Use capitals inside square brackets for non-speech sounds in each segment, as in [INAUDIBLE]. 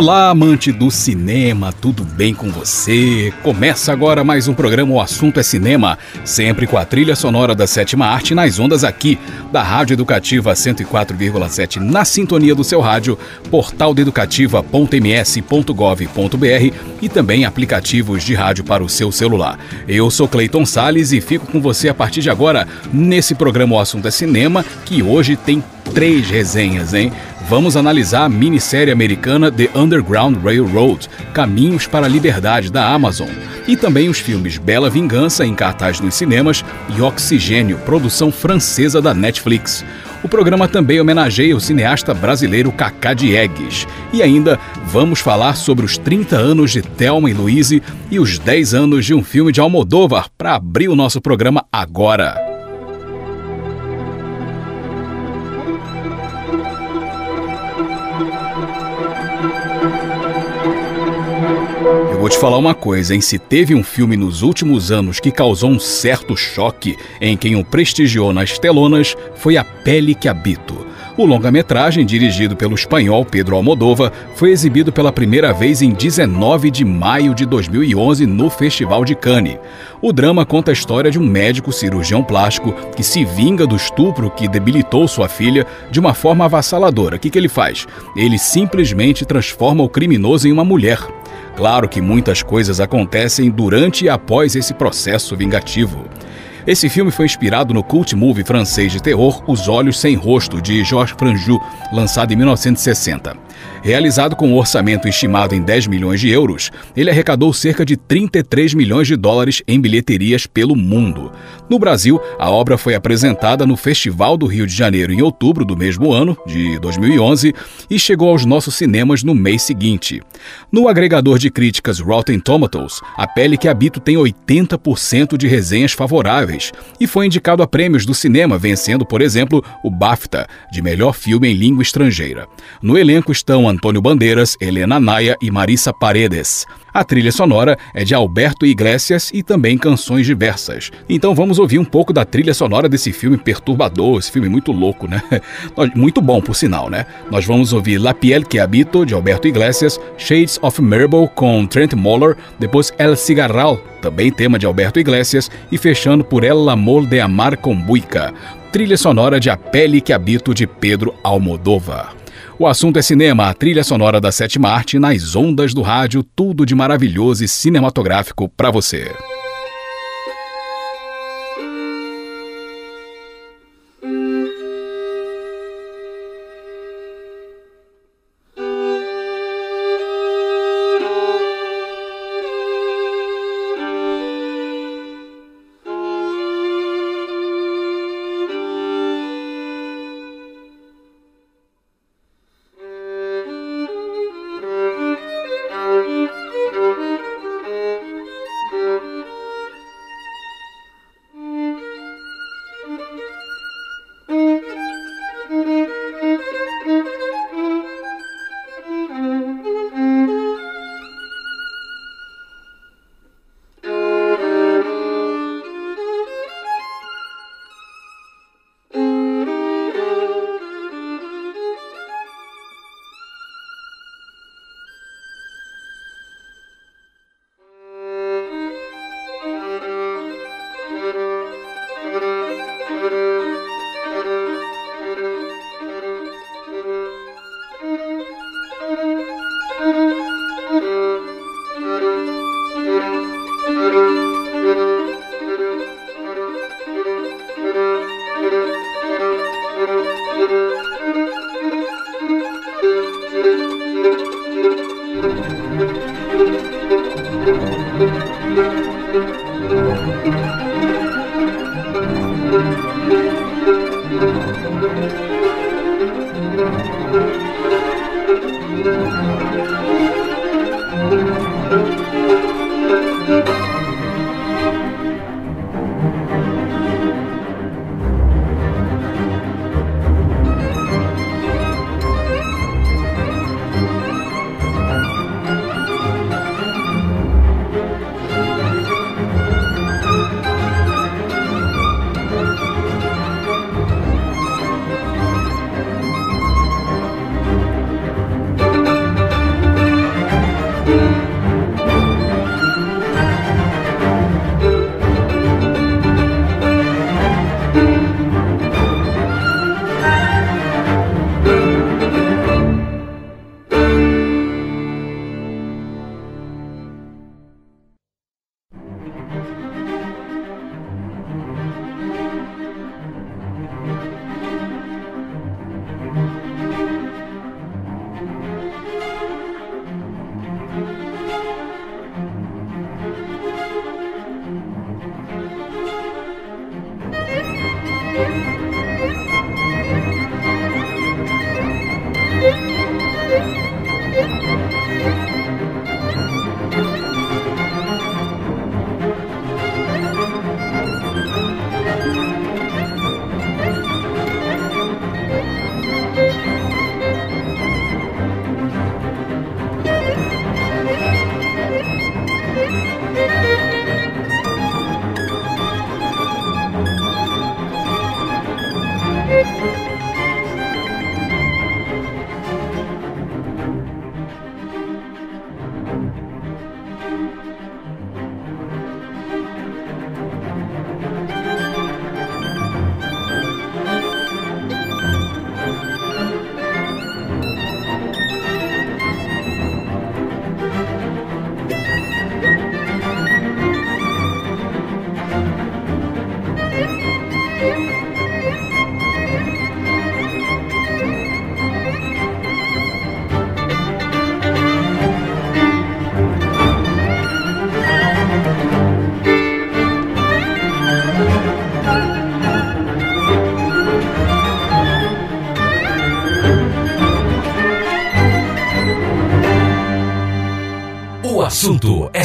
Olá, amante do cinema, tudo bem com você? Começa agora mais um programa O Assunto é Cinema, sempre com a trilha sonora da sétima arte nas ondas aqui, da Rádio Educativa 104,7, na sintonia do seu rádio, portaldeeducativa.ms.gov.br e também aplicativos de rádio para o seu celular. Eu sou Cleiton Sales e fico com você a partir de agora nesse programa O Assunto é Cinema, que hoje tem três resenhas, hein? Vamos analisar a minissérie americana The Underground Railroad Caminhos para a Liberdade da Amazon e também os filmes Bela Vingança, em cartaz nos cinemas, e Oxigênio, produção francesa da Netflix. O programa também homenageia o cineasta brasileiro Cacá Diegues. E ainda vamos falar sobre os 30 anos de Thelma e Louise e os 10 anos de um filme de Almodóvar para abrir o nosso programa agora. Vou te falar uma coisa, hein? Se teve um filme nos últimos anos que causou um certo choque em quem o prestigiou nas telonas, foi A Pele que Habito. O longa-metragem, dirigido pelo espanhol Pedro Almodóvar, foi exibido pela primeira vez em 19 de maio de 2011 no Festival de Cannes. O drama conta a história de um médico cirurgião plástico que se vinga do estupro que debilitou sua filha de uma forma avassaladora. O que, que ele faz? Ele simplesmente transforma o criminoso em uma mulher. Claro que muitas coisas acontecem durante e após esse processo vingativo. Esse filme foi inspirado no cult movie francês de terror Os Olhos Sem Rosto, de Georges Franju, lançado em 1960. Realizado com um orçamento estimado em 10 milhões de euros, ele arrecadou cerca de 33 milhões de dólares em bilheterias pelo mundo. No Brasil, a obra foi apresentada no Festival do Rio de Janeiro em outubro do mesmo ano, de 2011, e chegou aos nossos cinemas no mês seguinte. No agregador de críticas Rotten Tomatoes, A Pele que Habito tem 80% de resenhas favoráveis e foi indicado a prêmios do cinema, vencendo, por exemplo, o BAFTA, de melhor filme em língua estrangeira. No elenco estão Antônio Bandeiras, Helena Naia e Marissa Paredes. A trilha sonora é de Alberto Iglesias e também canções diversas. Então vamos ouvir um pouco da trilha sonora desse filme perturbador, esse filme muito louco, né? [LAUGHS] Muito bom, por sinal, né? Nós vamos ouvir La Piel que Habito, de Alberto Iglesias, Shades of Marble, com Trent Moller, depois El Cigarral, também tema de Alberto Iglesias, e fechando por El Amor de Amar com Buica, trilha sonora de A Pele que Habito, de Pedro Almodóvar. O assunto é cinema, a trilha sonora da sétima arte nas ondas do rádio, tudo de maravilhoso e cinematográfico para você.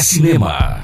Cinema.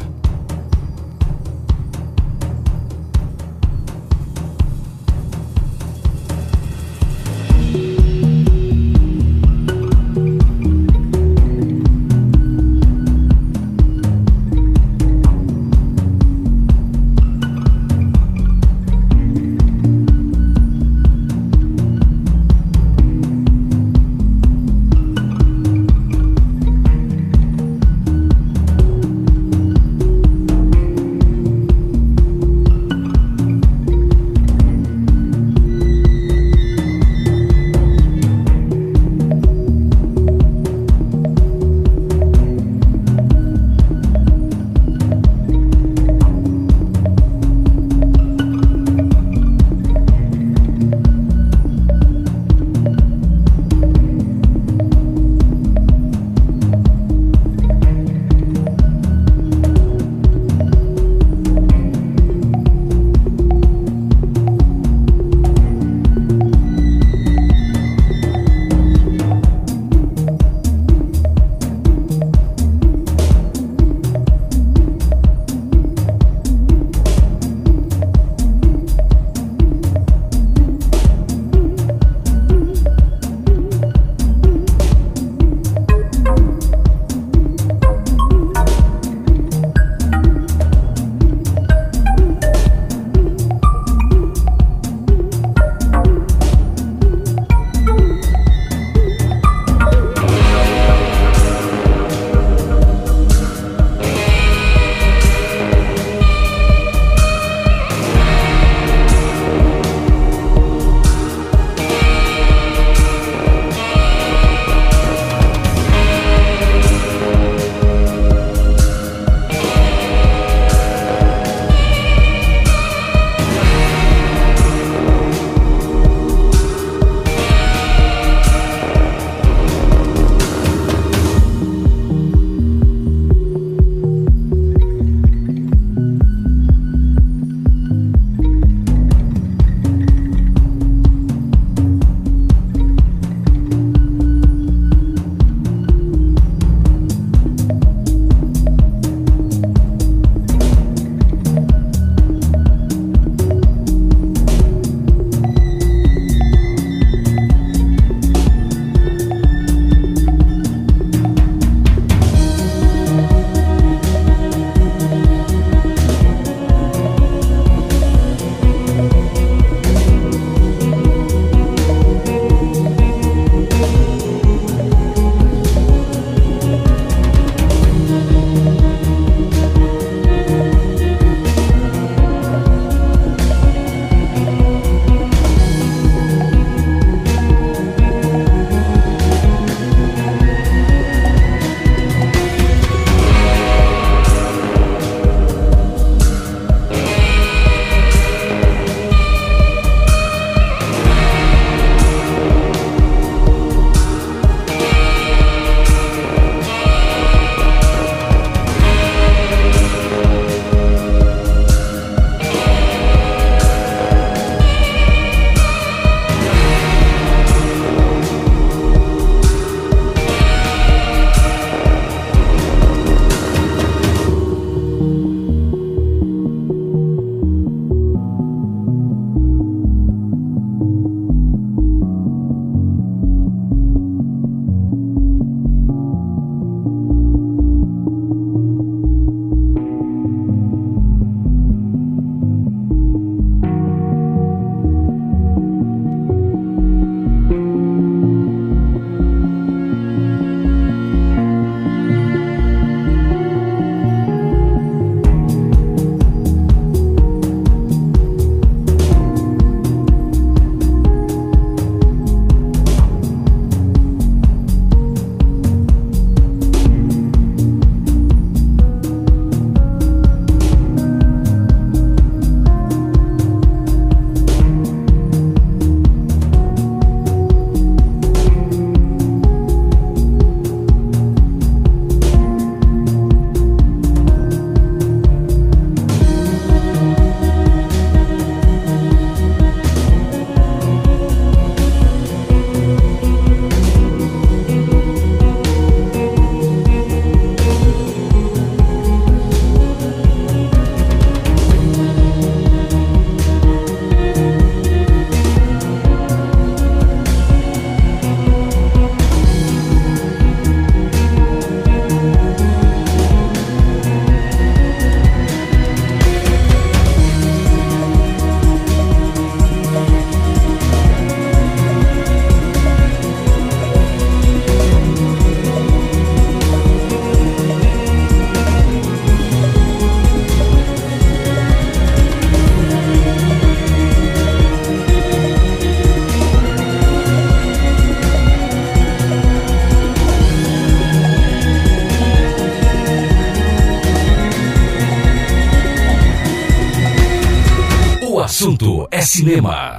Cinema.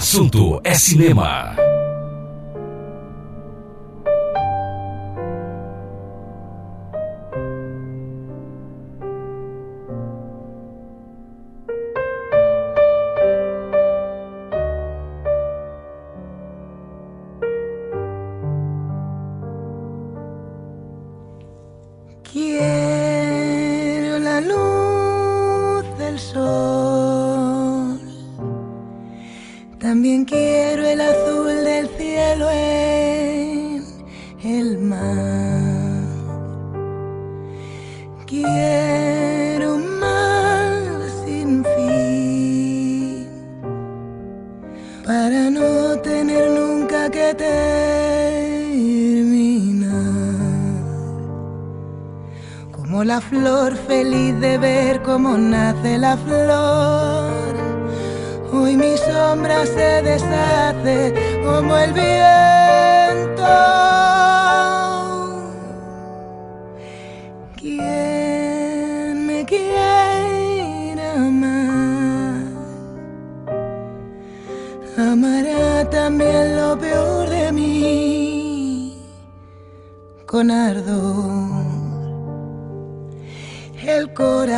assunto é cinema. feliz de ver cómo nace la flor. Hoy mi sombra se deshace como el viento. ¿Quién me quiera amar? Amará también lo peor de mí con ardor.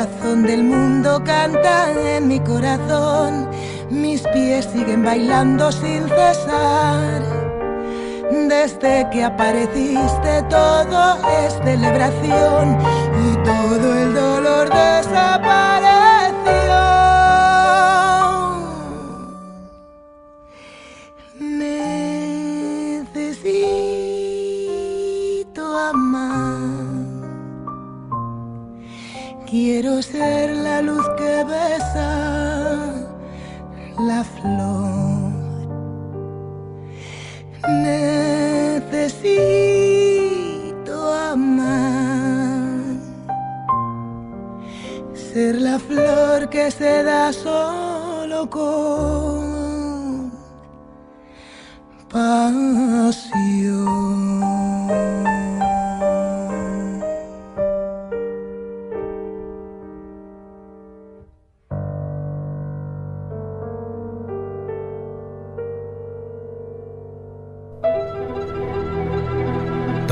corazón del mundo canta en mi corazón. Mis pies siguen bailando sin cesar. Desde que apareciste todo es celebración y todo el dolor desaparece. La flor. Necesito amar, ser la flor que se da solo con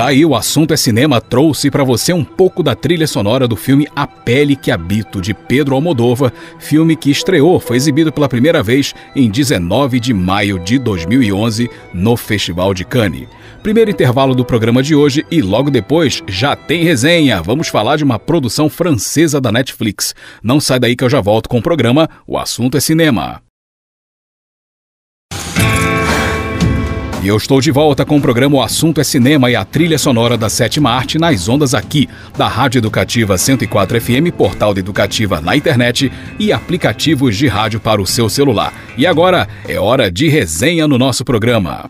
Tá aí, o assunto é cinema trouxe para você um pouco da trilha sonora do filme A Pele que Habito, de Pedro Almodóvar, filme que estreou, foi exibido pela primeira vez em 19 de maio de 2011 no Festival de Cannes. Primeiro intervalo do programa de hoje e logo depois já tem resenha. Vamos falar de uma produção francesa da Netflix. Não sai daí que eu já volto com o programa O Assunto é Cinema. E eu estou de volta com o programa O Assunto é Cinema e a trilha sonora da sétima arte nas ondas aqui, da Rádio Educativa 104 FM, portal de educativa na internet e aplicativos de rádio para o seu celular. E agora é hora de resenha no nosso programa.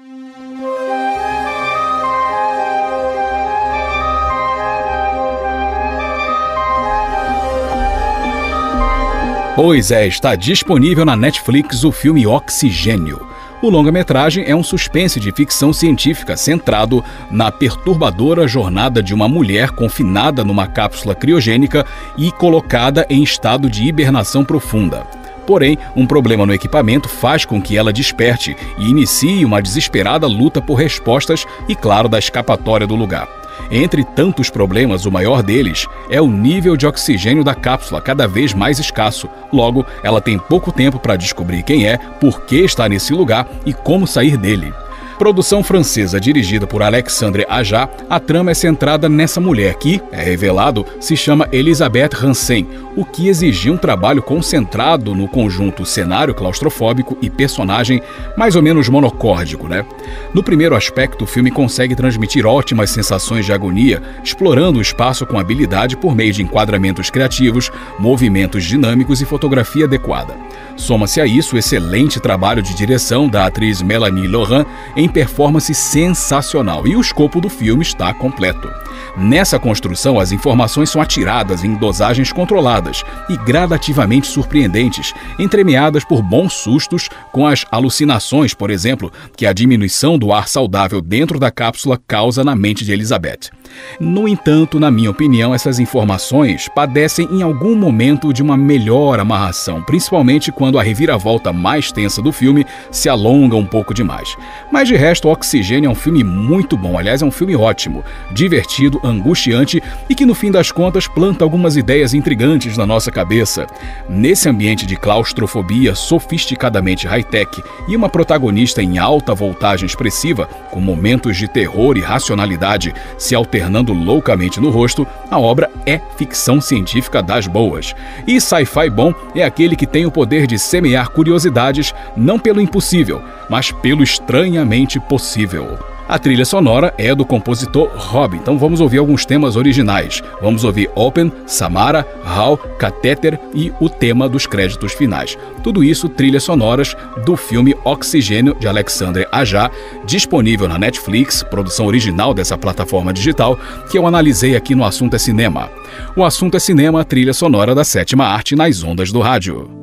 Pois é, está disponível na Netflix o filme Oxigênio. O longa-metragem é um suspense de ficção científica centrado na perturbadora jornada de uma mulher confinada numa cápsula criogênica e colocada em estado de hibernação profunda. Porém, um problema no equipamento faz com que ela desperte e inicie uma desesperada luta por respostas e, claro, da escapatória do lugar. Entre tantos problemas, o maior deles é o nível de oxigênio da cápsula cada vez mais escasso. Logo, ela tem pouco tempo para descobrir quem é, por que está nesse lugar e como sair dele. Produção francesa dirigida por Alexandre Aja, a trama é centrada nessa mulher que, é revelado, se chama Elisabeth Hansen, o que exigia um trabalho concentrado no conjunto cenário claustrofóbico e personagem mais ou menos monocórdico, né? No primeiro aspecto, o filme consegue transmitir ótimas sensações de agonia, explorando o espaço com habilidade por meio de enquadramentos criativos, movimentos dinâmicos e fotografia adequada. Soma-se a isso o excelente trabalho de direção da atriz Melanie Laurent em performance sensacional e o escopo do filme está completo. Nessa construção, as informações são atiradas em dosagens controladas e gradativamente surpreendentes, entremeadas por bons sustos com as alucinações, por exemplo, que a diminuição do ar saudável dentro da cápsula causa na mente de Elizabeth. No entanto, na minha opinião, essas informações padecem em algum momento de uma melhor amarração, principalmente quando a reviravolta mais tensa do filme se alonga um pouco demais. Mas de resto, Oxigênio é um filme muito bom, aliás, é um filme ótimo, divertido, angustiante e que no fim das contas planta algumas ideias intrigantes na nossa cabeça. Nesse ambiente de claustrofobia sofisticadamente high-tech e uma protagonista em alta voltagem expressiva, com momentos de terror e racionalidade se alternando loucamente no rosto, a obra é ficção científica das boas. E sci-fi bom é aquele que tem o poder de semear curiosidades não pelo impossível, mas pelo estranhamente possível. A trilha sonora é do compositor Rob, então vamos ouvir alguns temas originais. Vamos ouvir Open, Samara, Hal, Catéter e o tema dos créditos finais. Tudo isso trilhas sonoras do filme Oxigênio de Alexandre Aja, disponível na Netflix, produção original dessa plataforma digital, que eu analisei aqui no Assunto é Cinema. O Assunto é Cinema, trilha sonora da sétima arte nas ondas do rádio.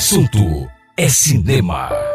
Assunto é cinema.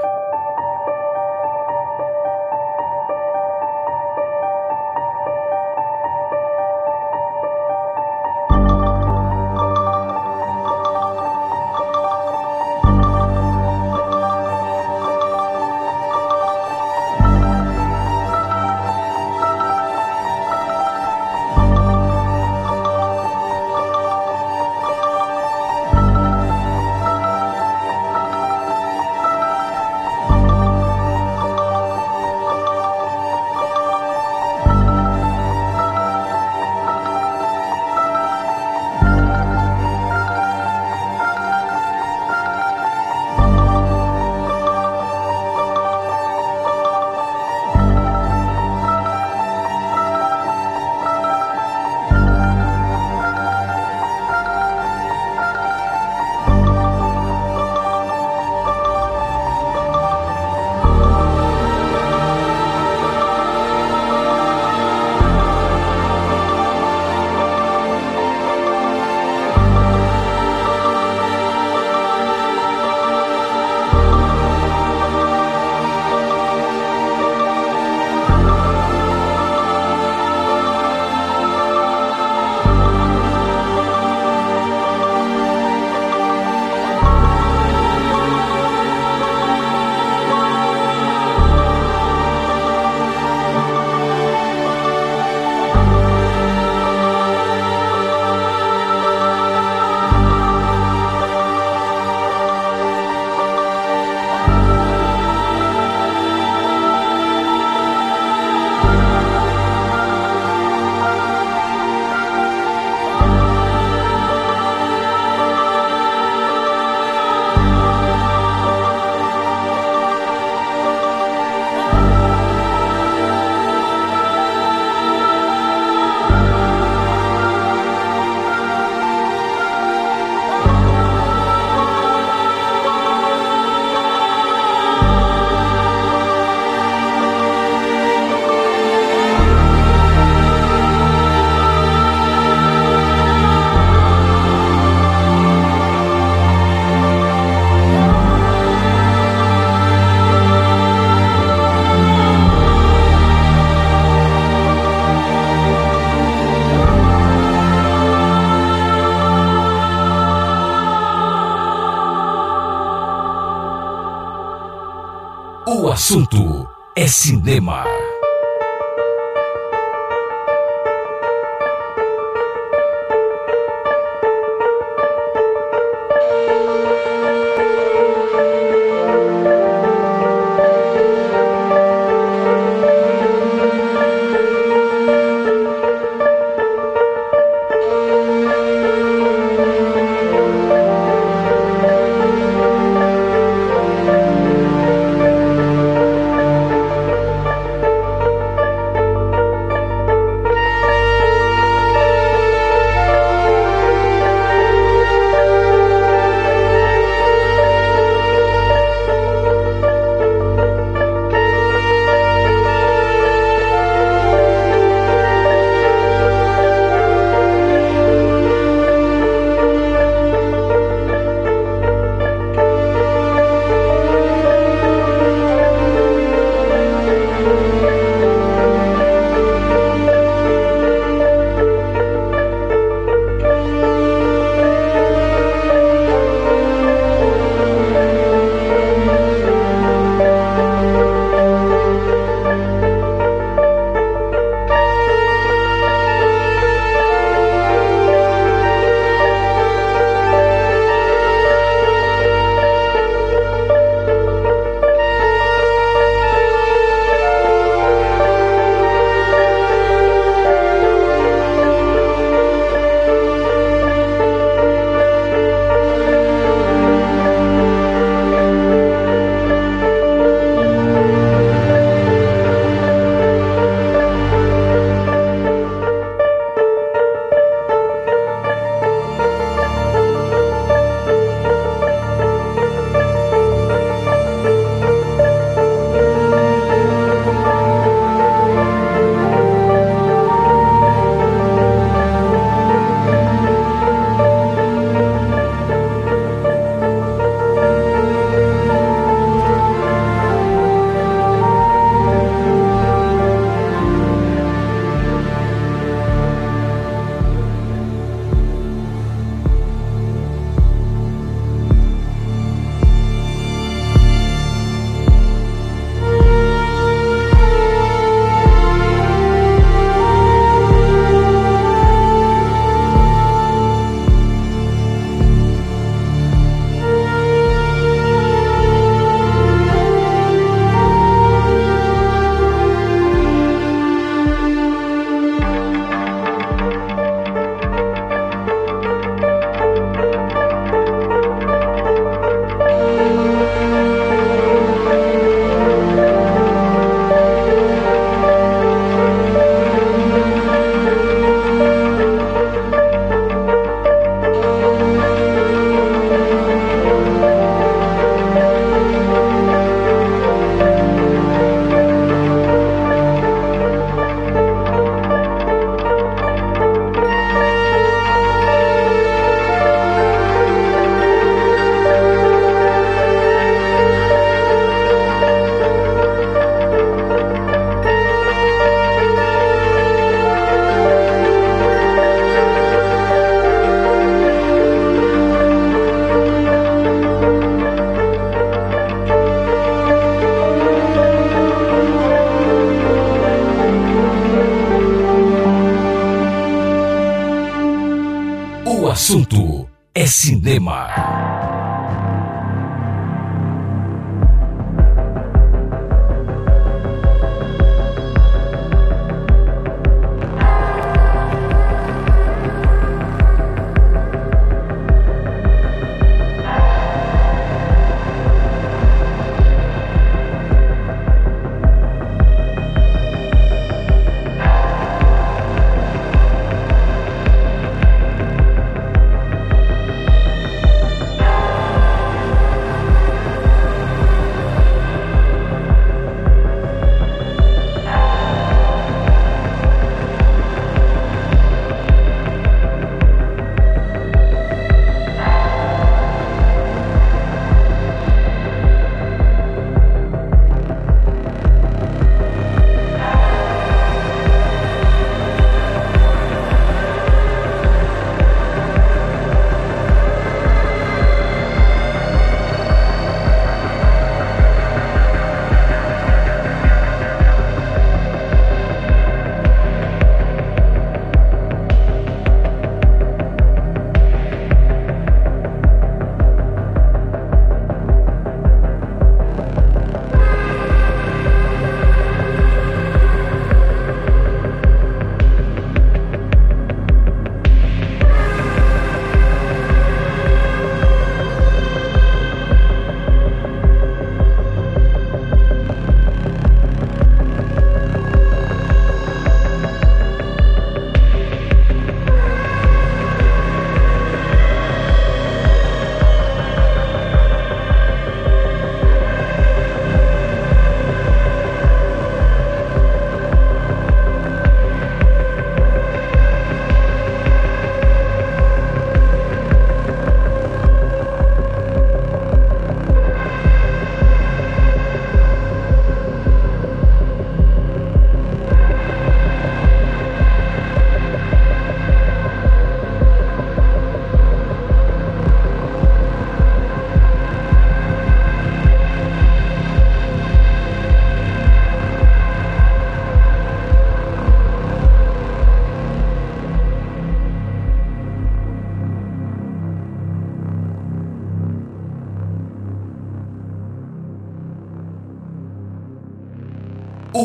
Assunto é cinema.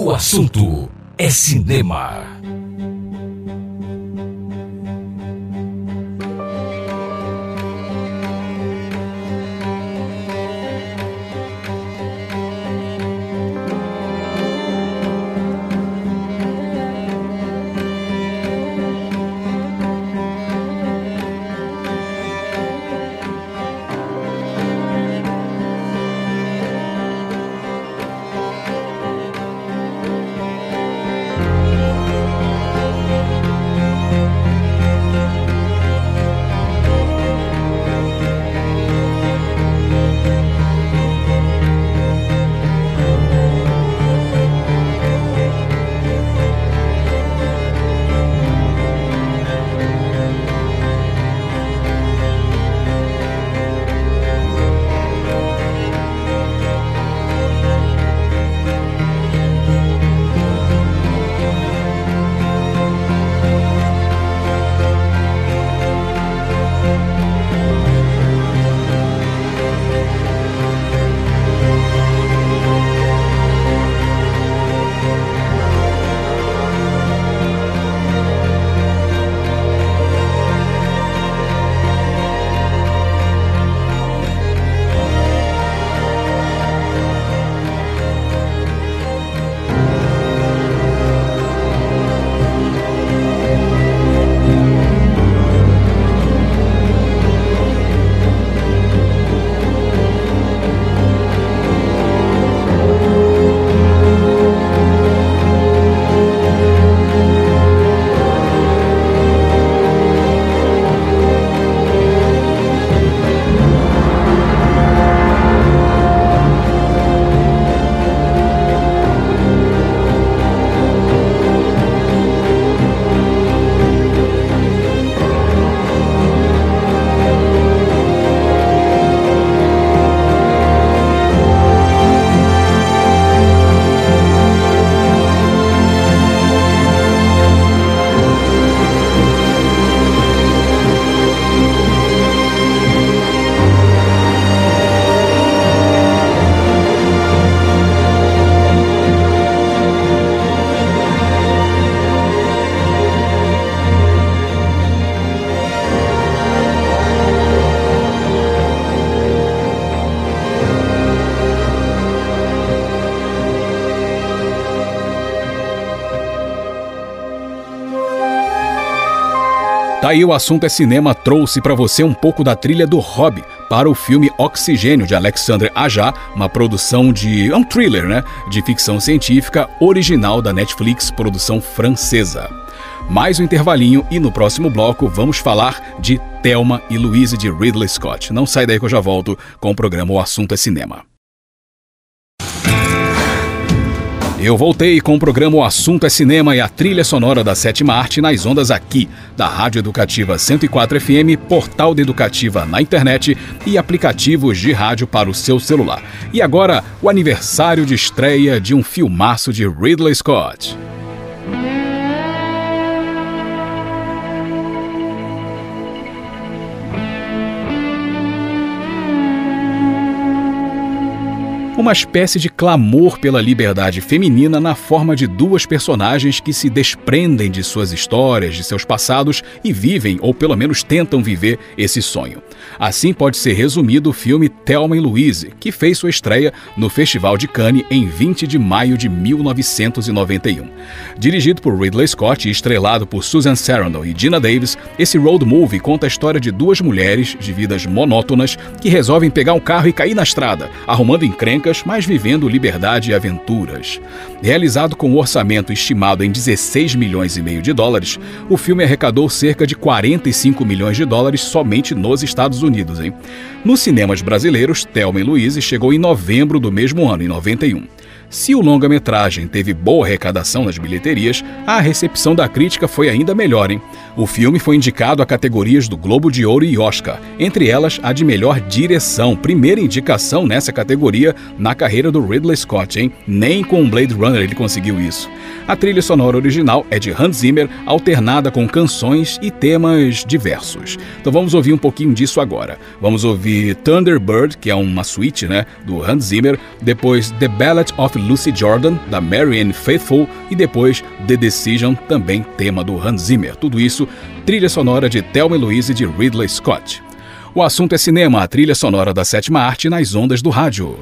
O assunto é cinema. Aí o assunto é cinema trouxe para você um pouco da trilha do Hobby para o filme Oxigênio de Alexandre Aja, uma produção de é um thriller, né, de ficção científica original da Netflix, produção francesa. Mais um intervalinho e no próximo bloco vamos falar de Thelma e Louise de Ridley Scott. Não sai daí que eu já volto com o programa O Assunto é Cinema. Eu voltei com o programa O Assunto é Cinema e a trilha sonora da sétima arte nas ondas aqui, da Rádio Educativa 104 FM, portal de educativa na internet e aplicativos de rádio para o seu celular. E agora, o aniversário de estreia de um filmaço de Ridley Scott. Uma espécie de clamor pela liberdade feminina na forma de duas personagens que se desprendem de suas histórias, de seus passados e vivem, ou pelo menos tentam viver, esse sonho. Assim pode ser resumido o filme Thelma e Louise, que fez sua estreia no Festival de Cannes em 20 de maio de 1991. Dirigido por Ridley Scott e estrelado por Susan Sarandon e Gina Davis, esse road movie conta a história de duas mulheres de vidas monótonas que resolvem pegar um carro e cair na estrada, arrumando encrencas mas vivendo liberdade e aventuras. Realizado com um orçamento estimado em 16 milhões e meio de dólares, o filme arrecadou cerca de 45 milhões de dólares somente nos Estados Unidos. Hein? Nos cinemas brasileiros, Thelma e Louise chegou em novembro do mesmo ano, em 91. Se o longa-metragem teve boa arrecadação nas bilheterias, a recepção da crítica foi ainda melhor, hein? O filme foi indicado a categorias do Globo de Ouro e Oscar, entre elas a de melhor direção, primeira indicação nessa categoria na carreira do Ridley Scott, hein? Nem com Blade Runner ele conseguiu isso. A trilha sonora original é de Hans Zimmer, alternada com canções e temas diversos. Então vamos ouvir um pouquinho disso agora. Vamos ouvir Thunderbird, que é uma suíte, né, do Hans Zimmer, depois The Ballad of Lucy Jordan, da Marianne Faithfull, e depois The Decision, também tema do Hans Zimmer. Tudo isso, trilha sonora de Thelma Louise de Ridley Scott. O assunto é cinema, a trilha sonora da sétima arte nas ondas do rádio.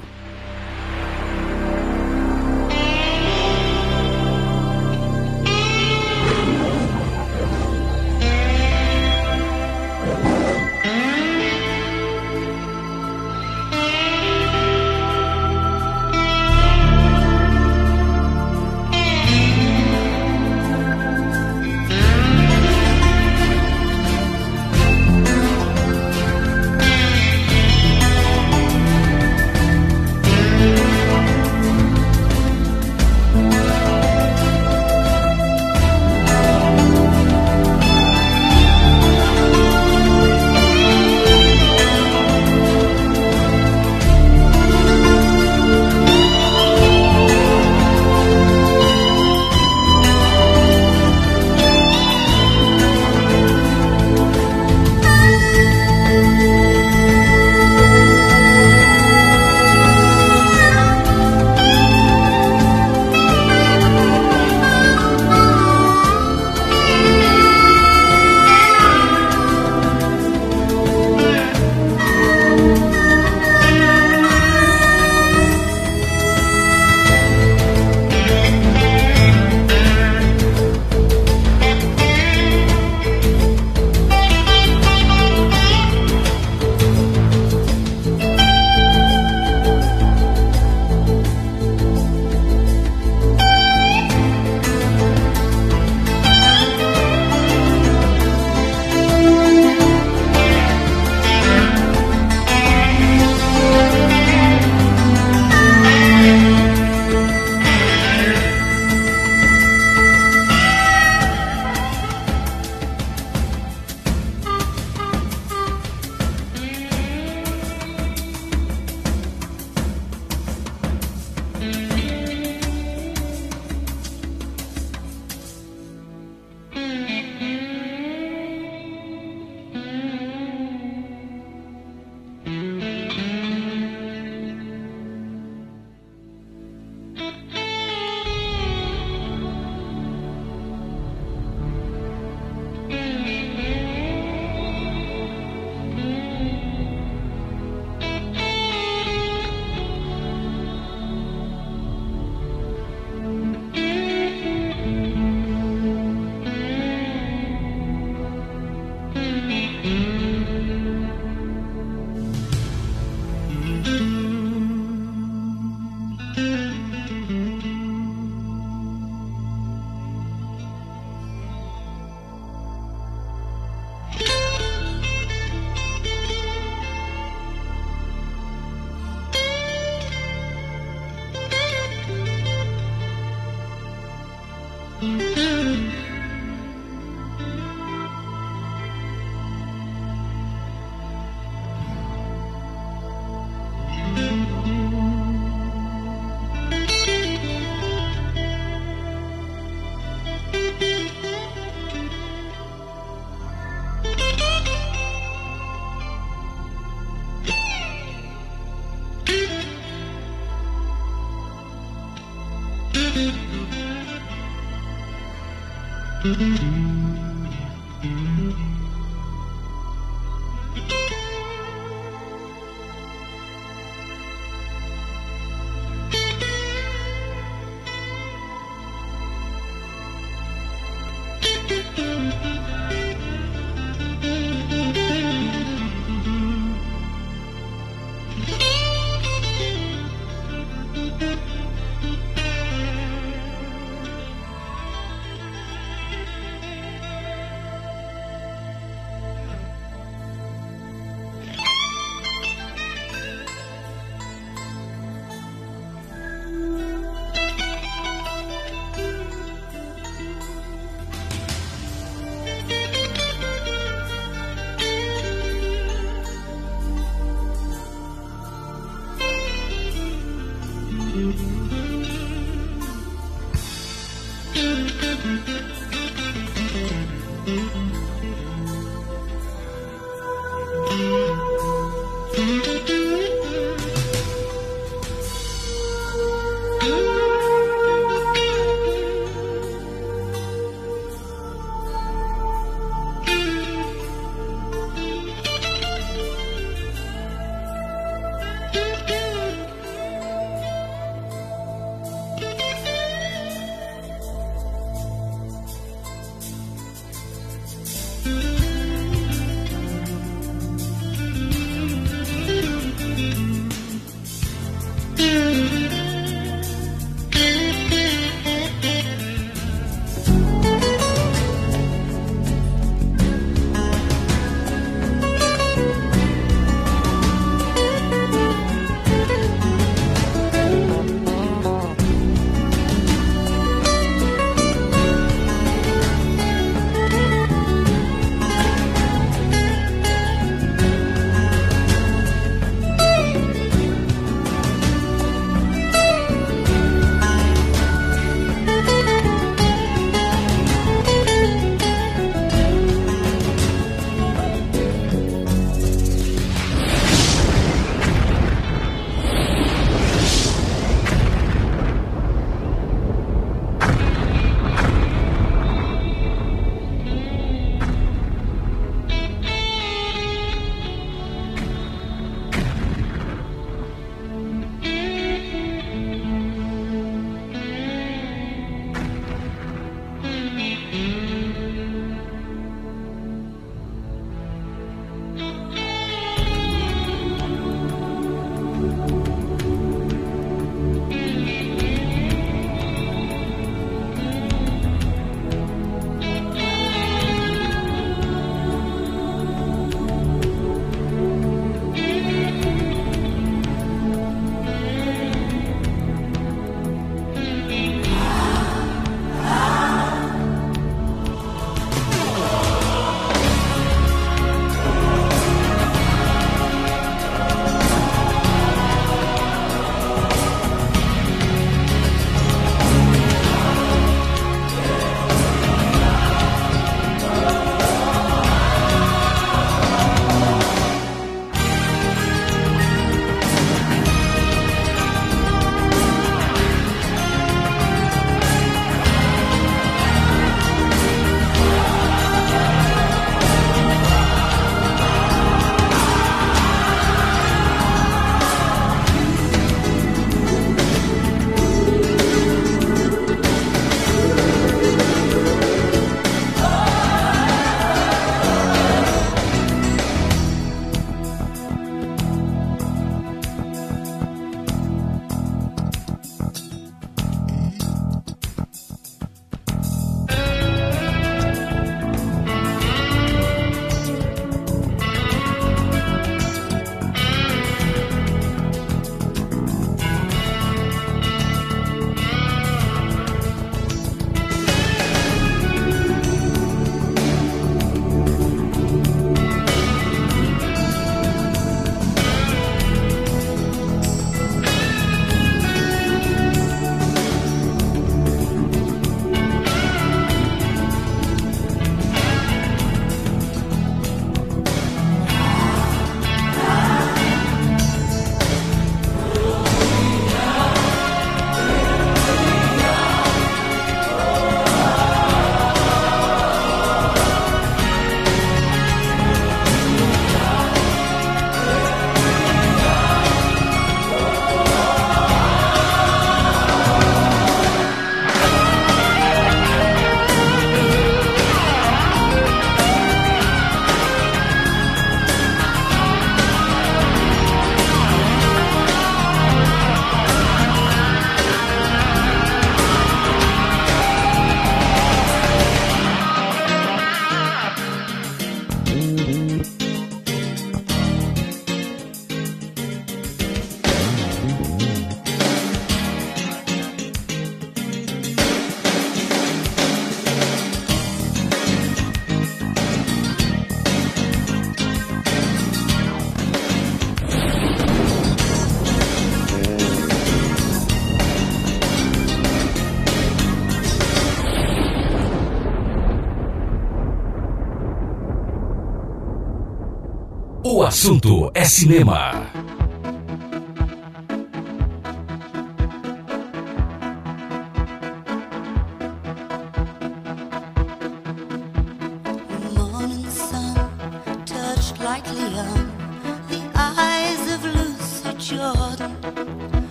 assunto é cinema.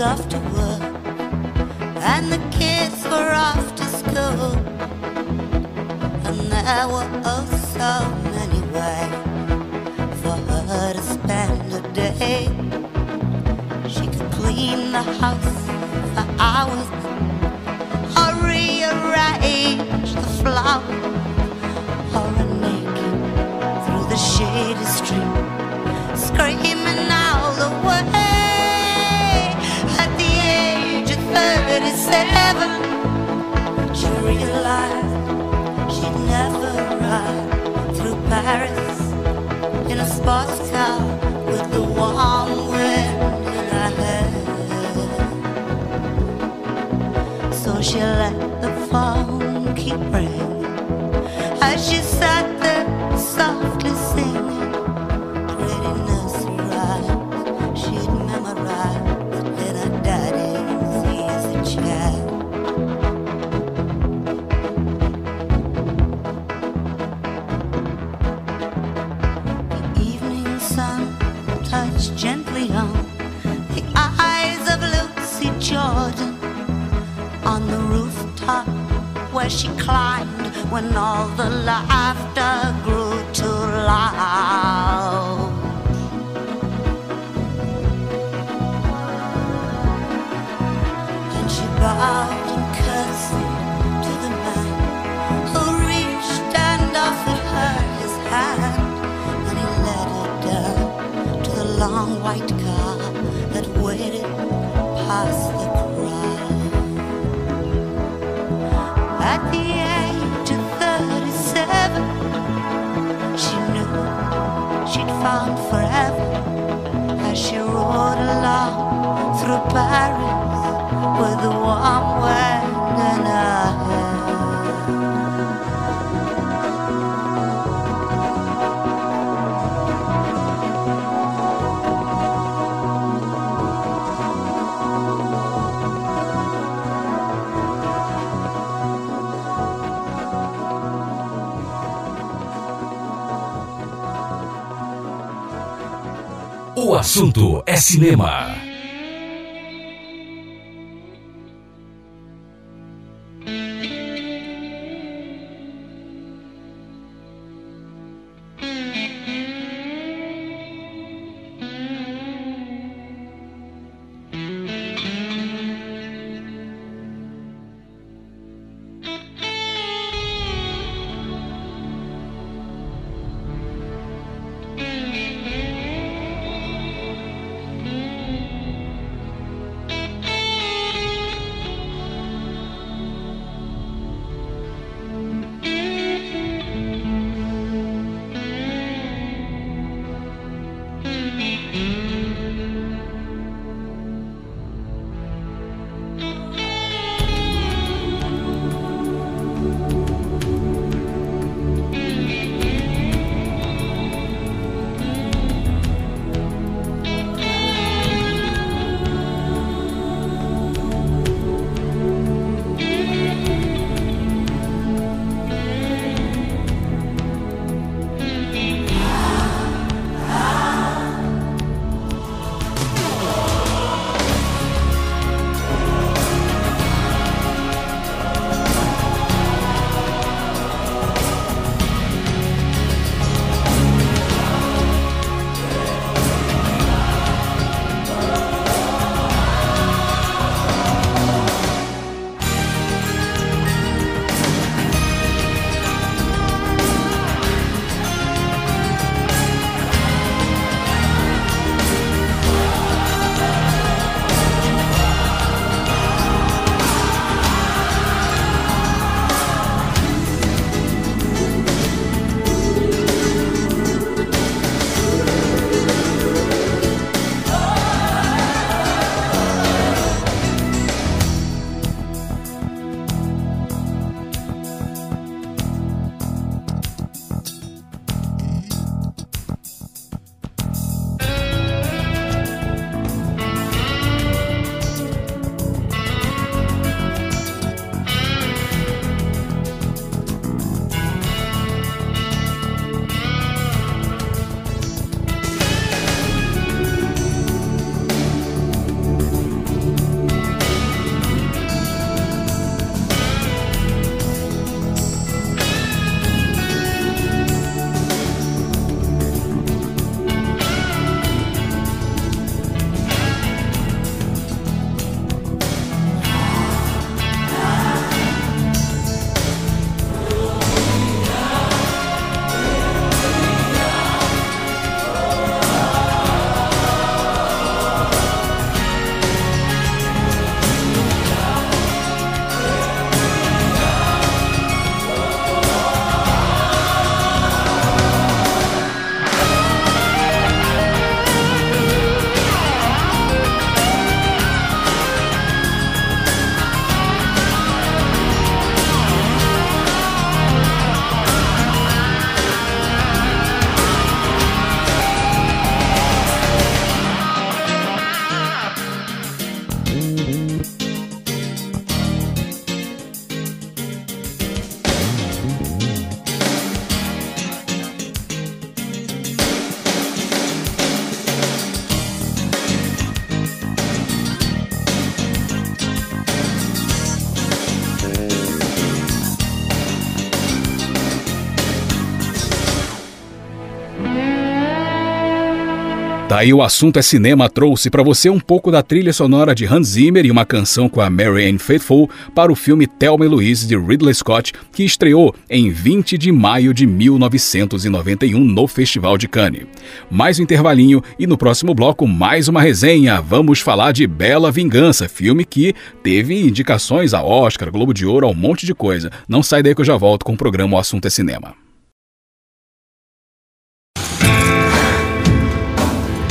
off to work, and the kids were off to school, and there were oh so many ways for her to spend a day. She could clean the house for hours, or rearrange the flowers. 77 She realized she'd never ride through Paris In a sports car with the warm wind in her hair. So she let the phone keep ringing As she sat there softly singing. when all the life through Paris with a warm. O assunto é cinema. Tá aí o assunto é cinema trouxe para você um pouco da trilha sonora de Hans Zimmer e uma canção com a Mary Ann Faithfull para o filme Thelma e Louise de Ridley Scott, que estreou em 20 de maio de 1991 no Festival de Cannes. Mais um intervalinho e no próximo bloco mais uma resenha. Vamos falar de Bela Vingança, filme que teve indicações a Oscar, Globo de Ouro, um monte de coisa. Não sai daí que eu já volto com o programa O Assunto é Cinema.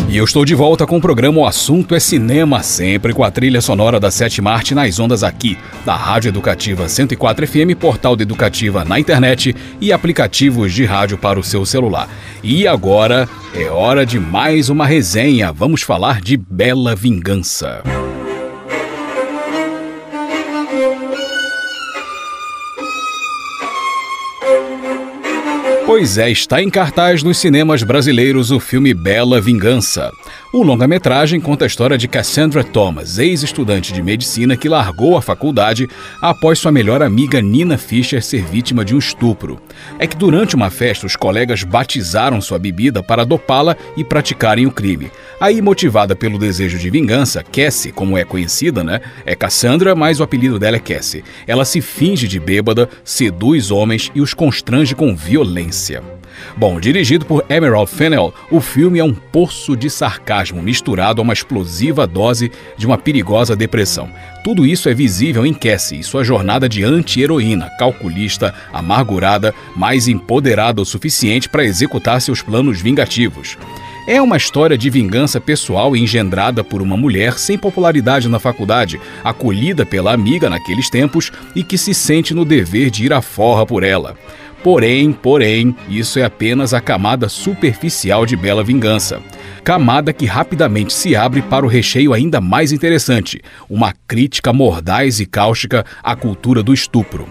E eu estou de volta com o programa O Assunto é Cinema, sempre com a trilha sonora da Sete Marte nas ondas aqui, da Rádio Educativa 104 FM, portal de Educativa na internet e aplicativos de rádio para o seu celular. E agora é hora de mais uma resenha. Vamos falar de Bela Vingança. Pois é, está em cartaz nos cinemas brasileiros o filme Bela Vingança. O longa-metragem conta a história de Cassandra Thomas, ex-estudante de medicina que largou a faculdade após sua melhor amiga Nina Fischer ser vítima de um estupro. É que durante uma festa os colegas batizaram sua bebida para dopá-la e praticarem o crime. Aí, motivada pelo desejo de vingança, Cassie, como é conhecida, né? É Cassandra, mas o apelido dela é Cassie. Ela se finge de bêbada, seduz homens e os constrange com violência. Bom, dirigido por Emerald Fennell, o filme é um poço de sarcasmo misturado a uma explosiva dose de uma perigosa depressão. Tudo isso é visível em Cassie e sua jornada de anti-heroína, calculista, amargurada, mas empoderada o suficiente para executar seus planos vingativos. É uma história de vingança pessoal engendrada por uma mulher sem popularidade na faculdade, acolhida pela amiga naqueles tempos e que se sente no dever de ir à forra por ela. Porém, porém, isso é apenas a camada superficial de Bela Vingança. Camada que rapidamente se abre para o recheio ainda mais interessante, uma crítica mordaz e cáustica à cultura do estupro.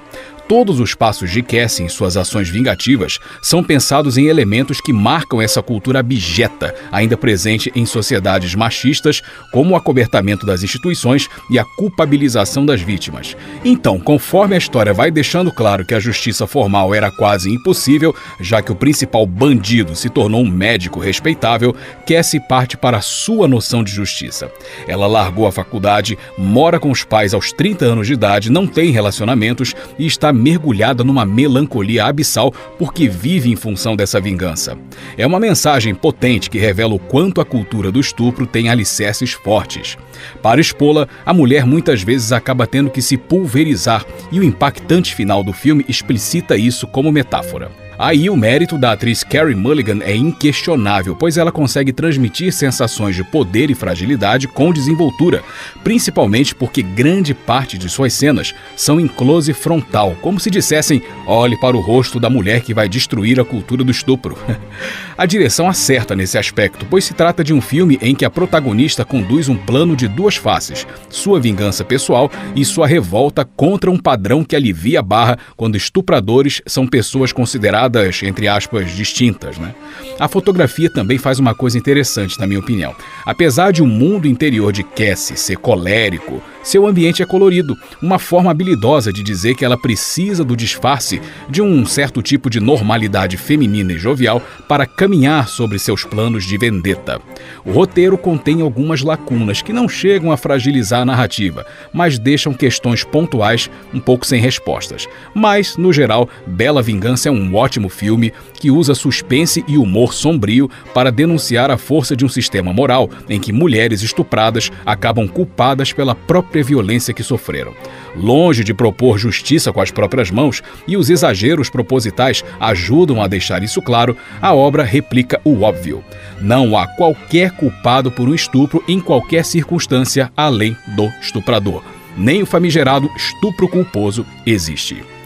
Todos os passos de Cassie em suas ações vingativas são pensados em elementos que marcam essa cultura abjeta, ainda presente em sociedades machistas, como o acobertamento das instituições e a culpabilização das vítimas. Então, conforme a história vai deixando claro que a justiça formal era quase impossível, já que o principal bandido se tornou um médico respeitável, Cassie parte para sua noção de justiça. Ela largou a faculdade, mora com os pais aos 30 anos de idade, não tem relacionamentos e está mergulhada numa melancolia abissal porque vive em função dessa vingança. É uma mensagem potente que revela o quanto a cultura do estupro tem alicerces fortes. Para expô-la, a mulher muitas vezes acaba tendo que se pulverizar e o impactante final do filme explicita isso como metáfora. Aí o mérito da atriz Carrie Mulligan é inquestionável, pois ela consegue transmitir sensações de poder e fragilidade com desenvoltura, principalmente porque grande parte de suas cenas são em close frontal, como se dissessem: olhe para o rosto da mulher que vai destruir a cultura do estupro. [LAUGHS] a direção acerta nesse aspecto, pois se trata de um filme em que a protagonista conduz um plano de duas faces: sua vingança pessoal e sua revolta contra um padrão que alivia a barra quando estupradores são pessoas consideradas entre aspas, distintas. Né? A fotografia também faz uma coisa interessante, na minha opinião. Apesar de o mundo interior de Cassie ser colérico, seu ambiente é colorido, uma forma habilidosa de dizer que ela precisa do disfarce de um certo tipo de normalidade feminina e jovial para caminhar sobre seus planos de vendetta. O roteiro contém algumas lacunas que não chegam a fragilizar a narrativa, mas deixam questões pontuais um pouco sem respostas. Mas, no geral, Bela Vingança é um ótimo filme que usa suspense e humor sombrio para denunciar a força de um sistema moral em que mulheres estupradas acabam culpadas pela própria própria violência que sofreram. Longe de propor justiça com as próprias mãos, e os exageros propositais ajudam a deixar isso claro, a obra replica o óbvio. Não há qualquer culpado por um estupro em qualquer circunstância além do estuprador. Nem o famigerado estupro culposo existe.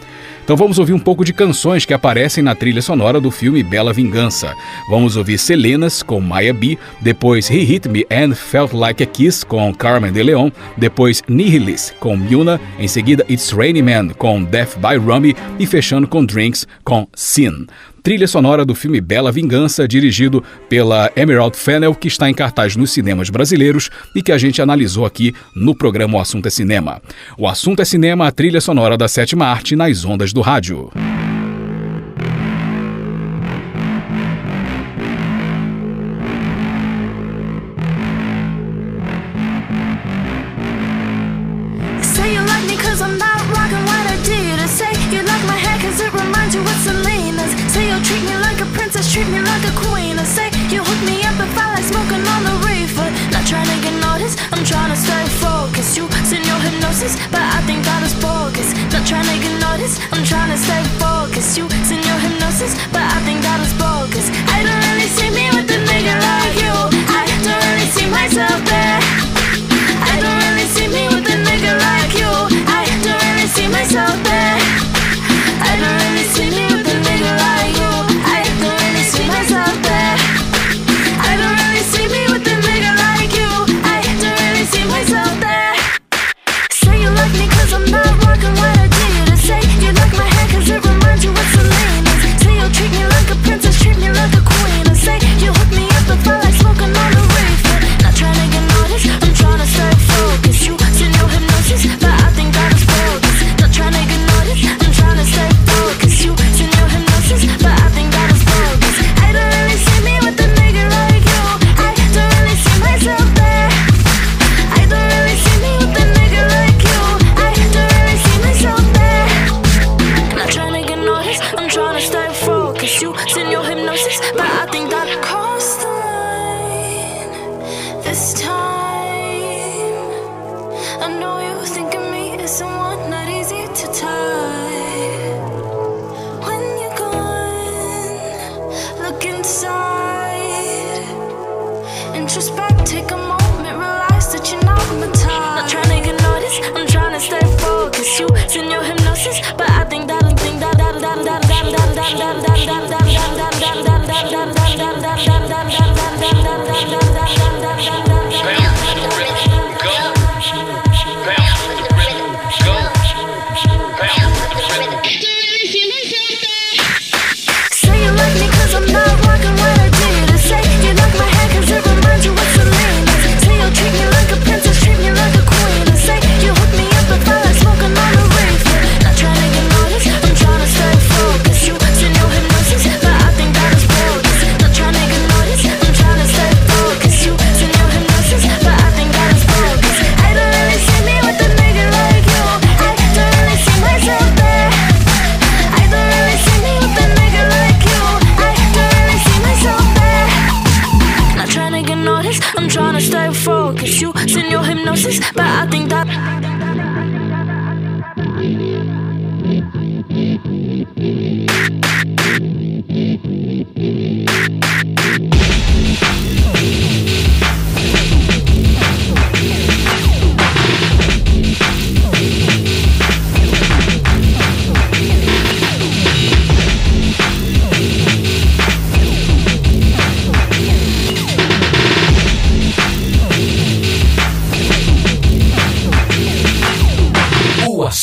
Então vamos ouvir um pouco de canções que aparecem na trilha sonora do filme Bela Vingança. Vamos ouvir Selenas com Maya B, depois He Hit Me and Felt Like a Kiss com Carmen de Leon, depois Nihilis com Yuna, em seguida It's Rainy Man com Death by Rummy e fechando com Drinks com Sin trilha sonora do filme Bela Vingança, dirigido pela Emerald Fennell, que está em cartaz nos cinemas brasileiros e que a gente analisou aqui no programa O Assunto é Cinema. O Assunto é Cinema, a trilha sonora da sétima arte nas ondas do rádio.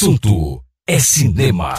Assunto é cinema.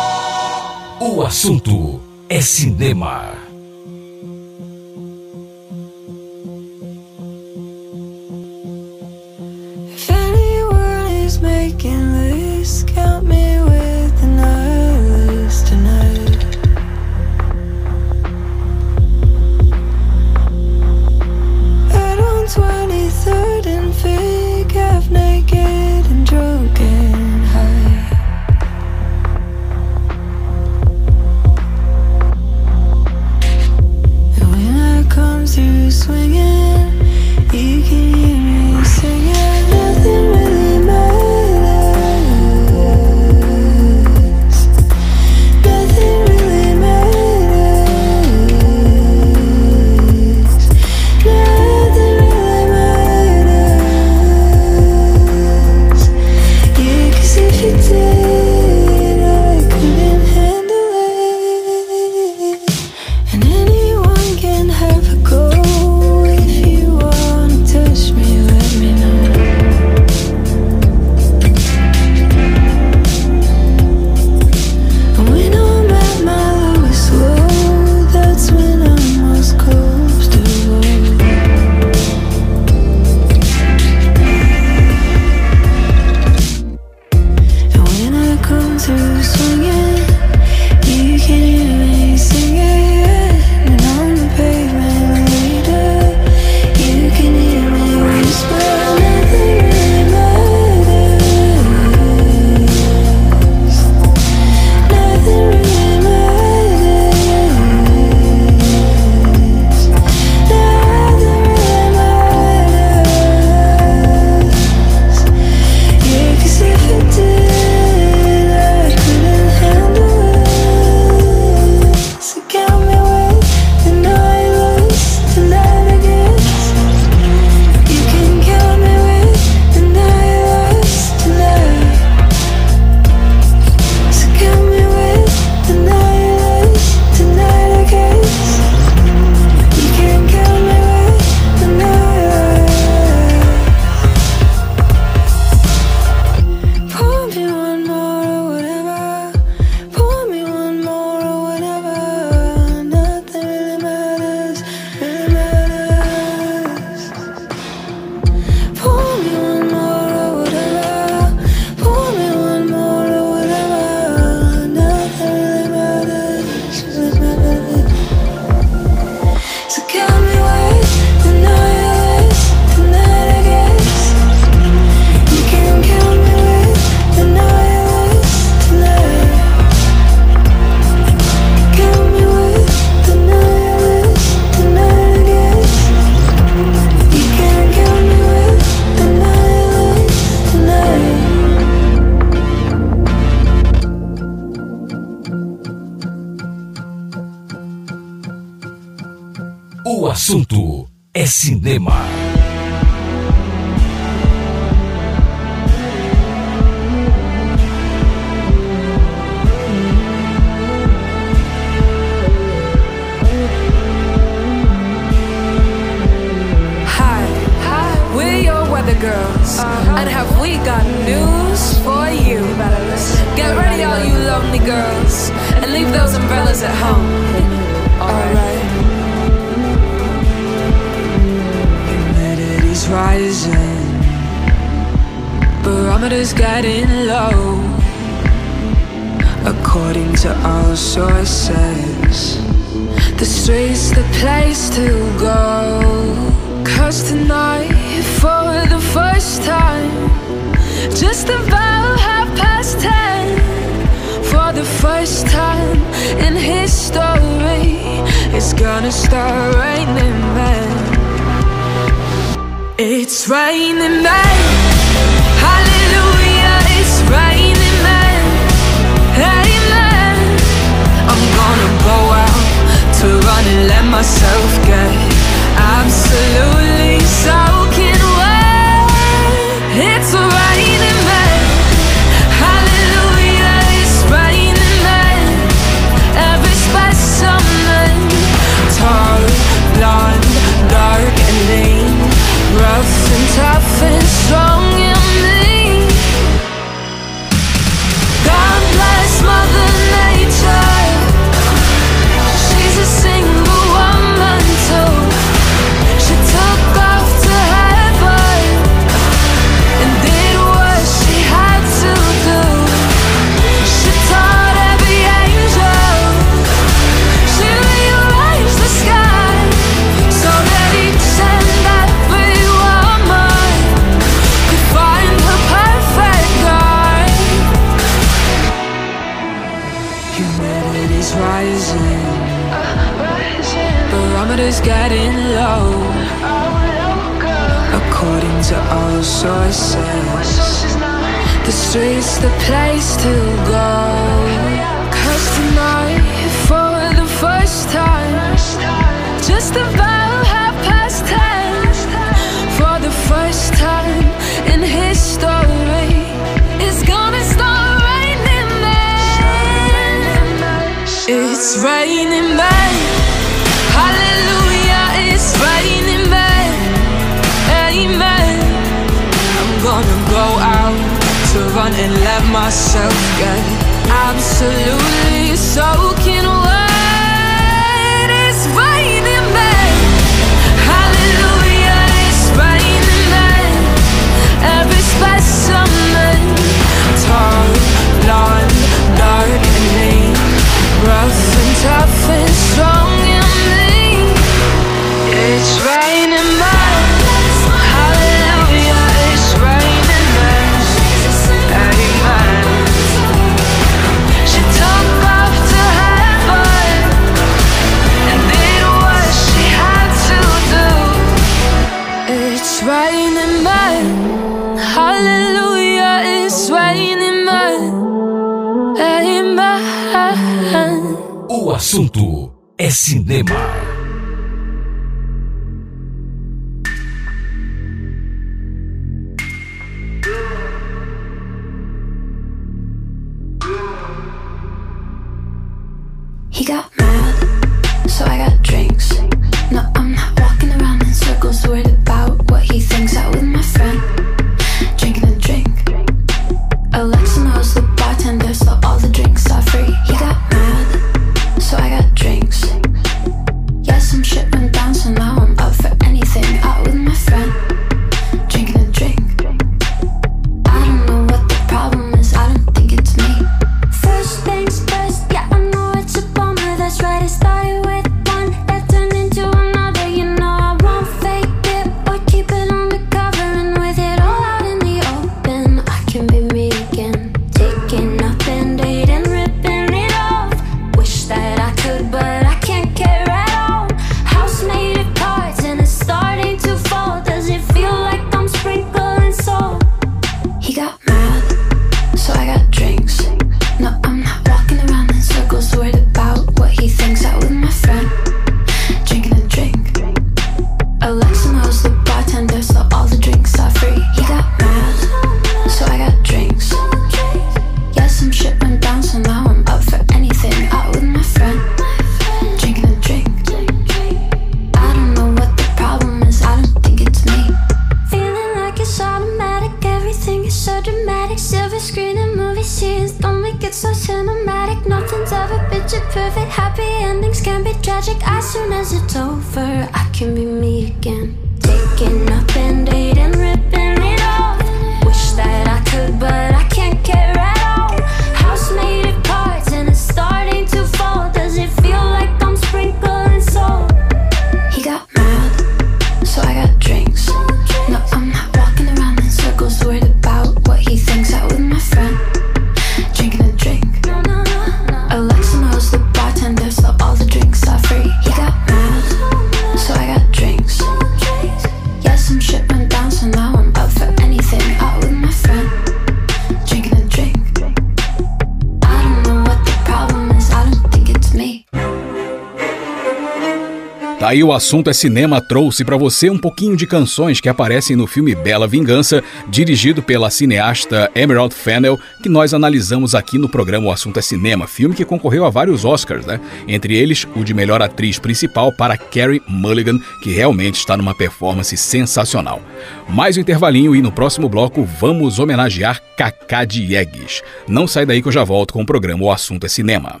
Aí o assunto é cinema trouxe para você um pouquinho de canções que aparecem no filme Bela Vingança, dirigido pela cineasta Emerald Fennel, que nós analisamos aqui no programa O Assunto é Cinema, filme que concorreu a vários Oscars, né? Entre eles, o de melhor atriz principal para Carrie Mulligan, que realmente está numa performance sensacional. Mais um intervalinho e no próximo bloco vamos homenagear Kaká Diegues. Não sai daí que eu já volto com o programa O Assunto é Cinema.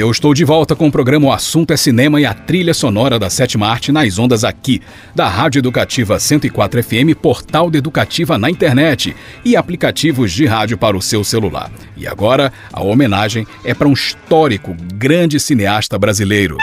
Eu estou de volta com o programa O Assunto é Cinema e a trilha sonora da sétima arte nas ondas aqui, da Rádio Educativa 104 FM, portal de educativa na internet e aplicativos de rádio para o seu celular. E agora, a homenagem é para um histórico grande cineasta brasileiro.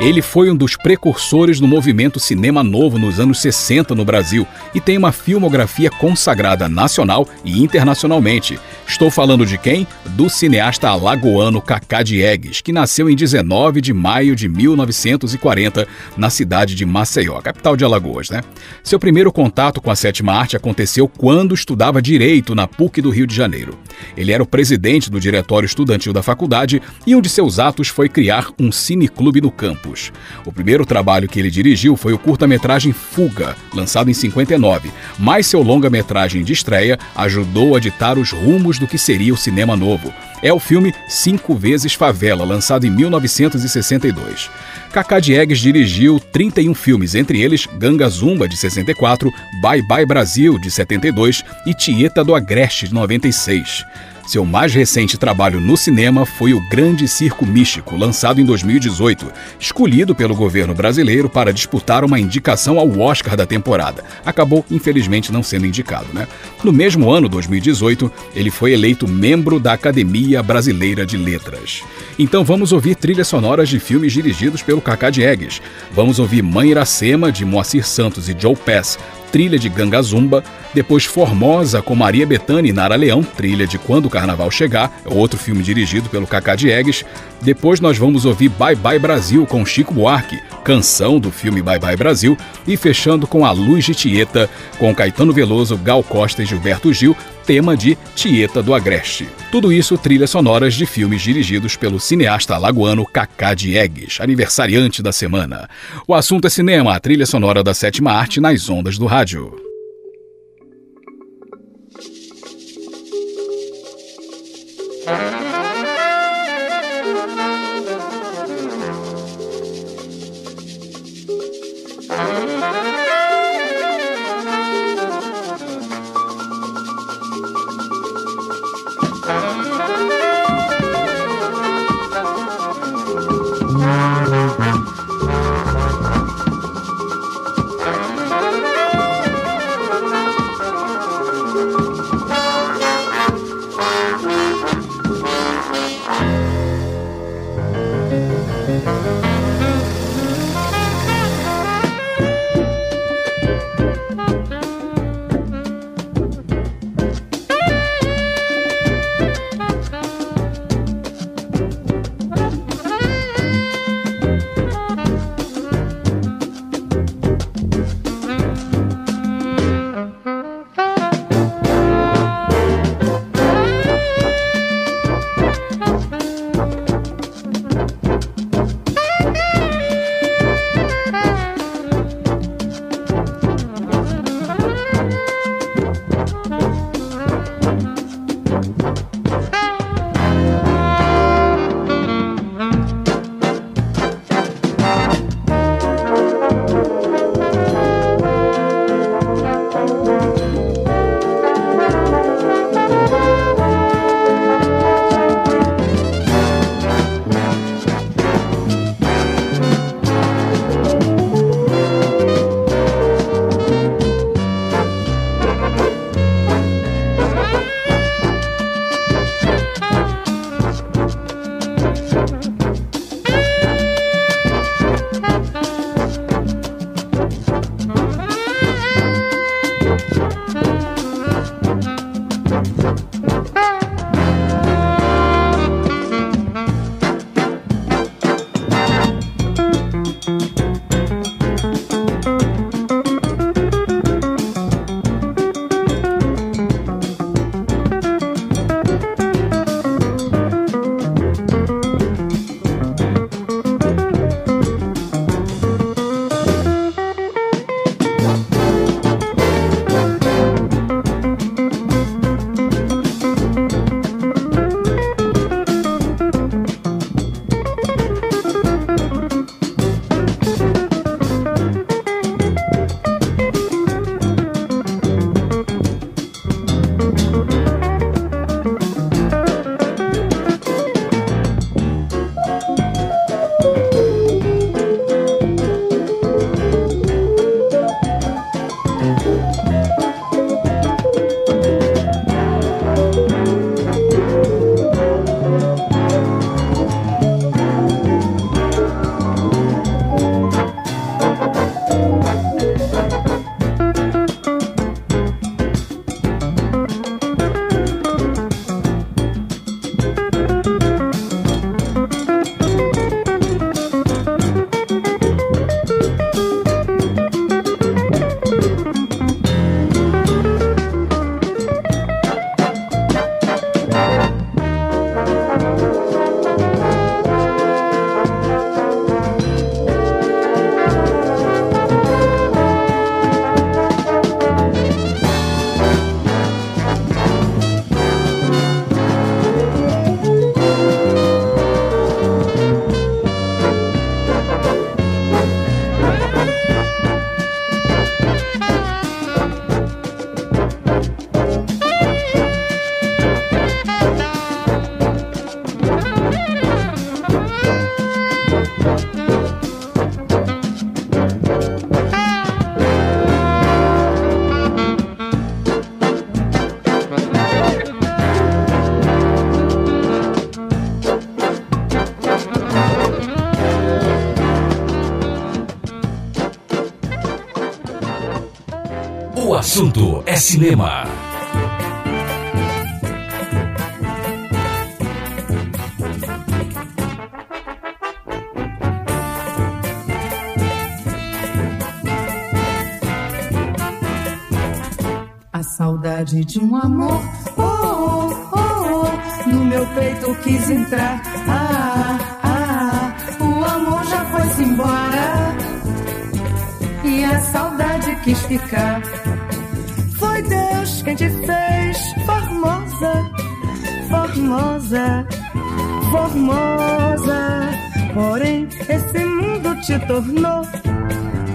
Ele foi um dos precursores do movimento cinema novo nos anos 60 no Brasil e tem uma filmografia consagrada nacional e internacionalmente. Estou falando de quem? Do cineasta alagoano Cacá Diegues, que nasceu em 19 de maio de 1940 na cidade de Maceió, capital de Alagoas, né? Seu primeiro contato com a sétima arte aconteceu quando estudava direito na PUC do Rio de Janeiro. Ele era o presidente do diretório estudantil da faculdade e um de seus atos foi criar um cineclube no campus. O primeiro trabalho que ele dirigiu foi o curta-metragem Fuga, lançado em 59, mas seu longa-metragem de estreia ajudou a ditar os rumos do que seria o cinema novo. É o filme Cinco Vezes Favela, lançado em 1962. Cacá Diegues dirigiu 31 filmes, entre eles Ganga Zumba, de 64, Bye Bye Brasil, de 72 e Tieta do Agreste, de 96. Seu mais recente trabalho no cinema foi O Grande Circo Místico, lançado em 2018, escolhido pelo governo brasileiro para disputar uma indicação ao Oscar da temporada. Acabou, infelizmente, não sendo indicado, né? No mesmo ano, 2018, ele foi eleito membro da Academia Brasileira de Letras. Então vamos ouvir trilhas sonoras de filmes dirigidos pelo Cacá Diegues. Vamos ouvir Mãe Iracema, de Moacir Santos e Joe Pass, trilha de Ganga Zumba, depois Formosa com Maria Bethânia e Nara Leão, trilha de Quando o Carnaval Chegar, outro filme dirigido pelo Cacá Diegues. Depois nós vamos ouvir Bye Bye Brasil com Chico Buarque, canção do filme Bye Bye Brasil, e fechando com A Luz de Tieta, com Caetano Veloso, Gal Costa e Gilberto Gil, tema de Tieta do Agreste. Tudo isso trilhas sonoras de filmes dirigidos pelo cineasta alagoano Cacá Diegues, aniversariante da semana. O assunto é cinema, a trilha sonora da sétima arte nas ondas do rádio. rádio. Assunto é cinema. A saudade de um amor, oh, oh, oh, oh, no meu peito quis entrar. Ah, ah, o amor já foi-se embora e a saudade quis ficar. Quem te fez formosa, formosa, formosa. Porém, esse mundo te tornou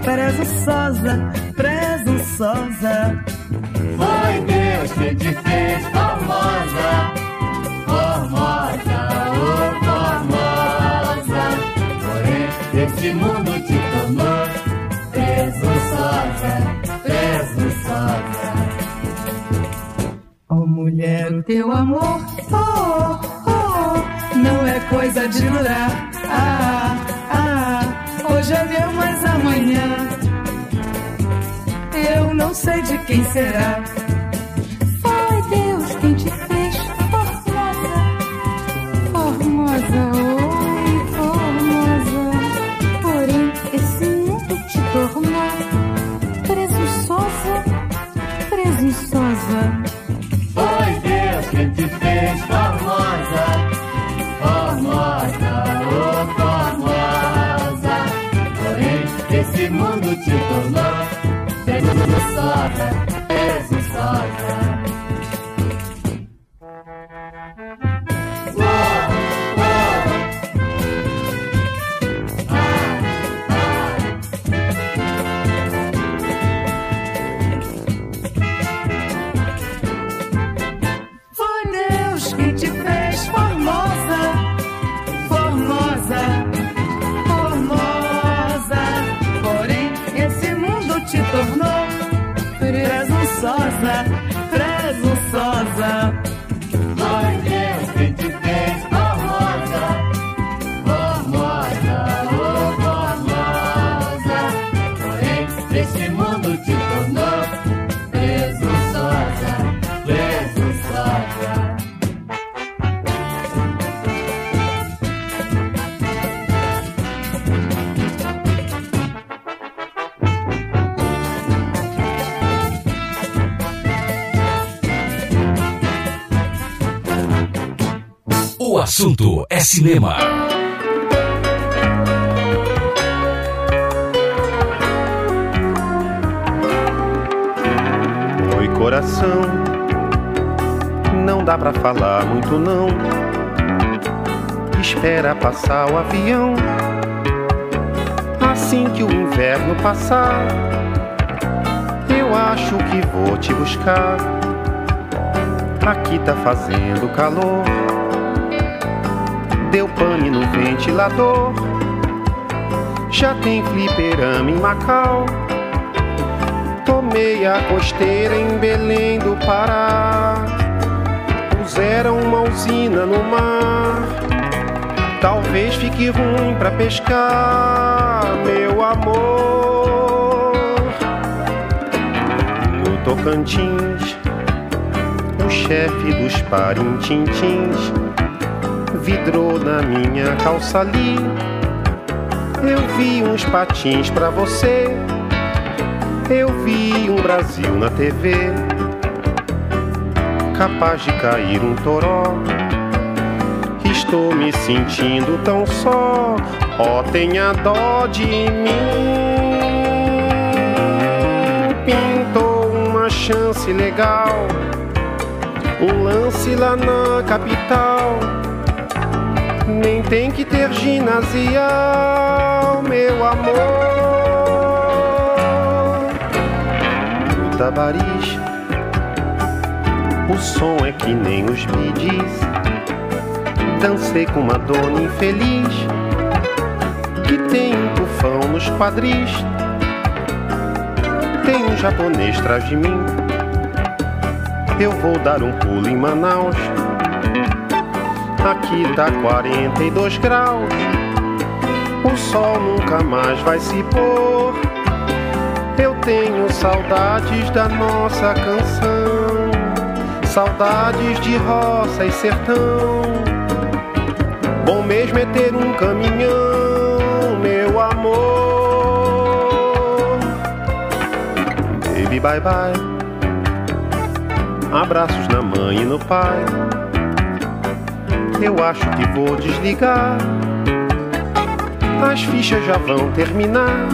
presunçosa, presunçosa. Foi Deus que te fez formosa, teu amor, oh, oh, não é coisa de durar. Ah, ah, hoje é meu, mas amanhã eu não sei de quem será. O assunto é cinema. Oi, coração. Não dá pra falar muito, não. Espera passar o avião. Assim que o inverno passar, eu acho que vou te buscar. Aqui tá fazendo calor. Deu pane no ventilador. Já tem fliperama em Macau. Tomei a costeira em Belém do Pará. Puseram uma usina no mar. Talvez fique ruim pra pescar, meu amor. No Tocantins, o chefe dos parintintins vidrou na minha calça ali. Eu vi uns patins pra você. Eu vi um Brasil na TV, capaz de cair um toró. Estou me sentindo tão só, ó, tenha dó de mim. Pintou uma chance legal, um lance lá na capital. Nem tem que ter ginasial, meu amor. No Tabariz, o som é que nem os bidis. Dancei com uma dona infeliz que tem um tufão nos quadris. Tem um japonês atrás de mim. Eu vou dar um pulo em Manaus. Aqui tá 42 graus. O sol nunca mais vai se pôr. Eu tenho saudades da nossa canção, saudades de roça e sertão. Bom mesmo é ter um caminhão, meu amor. Baby, bye bye. Abraços na mãe e no pai. Eu acho que vou desligar. As fichas já vão terminar.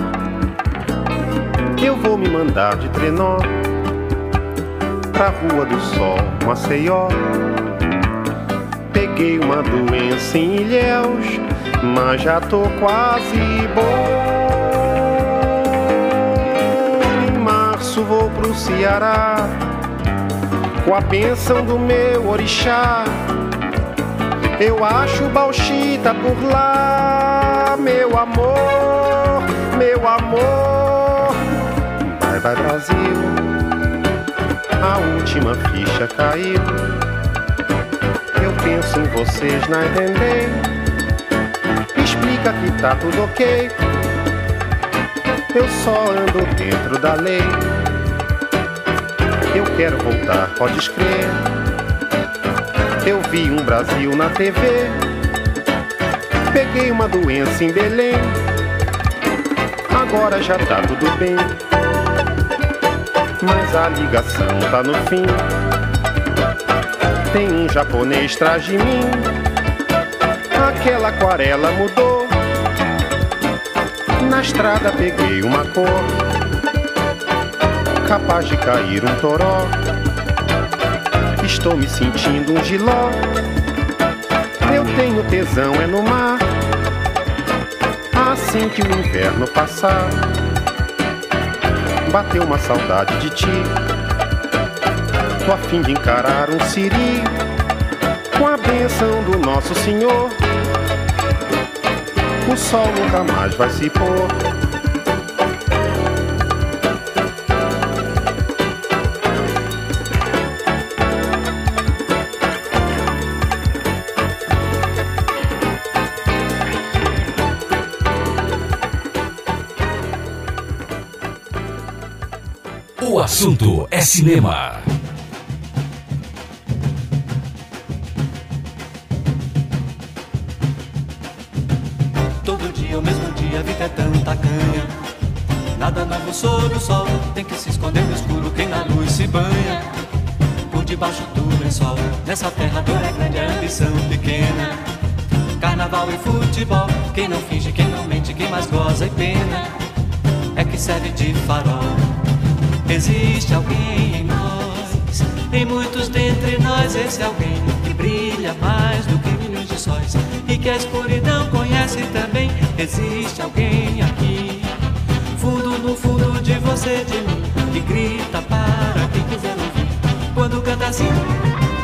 Eu vou me mandar de trenó pra Rua do Sol, Maceió. Peguei uma doença em Ilhéus, mas já tô quase bom. Em março vou pro Ceará, com a bênção do meu orixá. Eu acho bauxita por lá, meu amor, meu amor. Vai, vai, Brasil, a última ficha caiu. Eu penso em vocês na entender. Explica que tá tudo ok. Eu só ando dentro da lei. Eu quero voltar, pode escrever. Vi um Brasil na TV. Peguei uma doença em Belém. Agora já tá tudo bem. Mas a ligação tá no fim. Tem um japonês atrás de mim. Aquela aquarela mudou. Na estrada peguei uma cor. Capaz de cair um toró. Estou me sentindo um giló. Eu tenho tesão é no mar. Assim que o inverno passar, bateu uma saudade de ti. Tô a fim de encarar um siri com a benção do nosso Senhor. O sol nunca mais vai se pôr. Assunto é cinema. Todo dia, o mesmo dia, a vida é tanta canha. Nada novo sob o sol, tem que se esconder no escuro quem na luz se banha. Por debaixo do lençol, nessa terra dor é grande, a ambição pequena. Carnaval e futebol, quem não finge, quem não mente, quem mais goza e pena. É que serve de farol. Existe alguém em nós, em muitos dentre nós, esse alguém que brilha mais do que milhões de sóis e que a escuridão conhece também. Existe alguém aqui, fundo no fundo de você, de mim, que grita para quem quiser ouvir. Quando canta assim,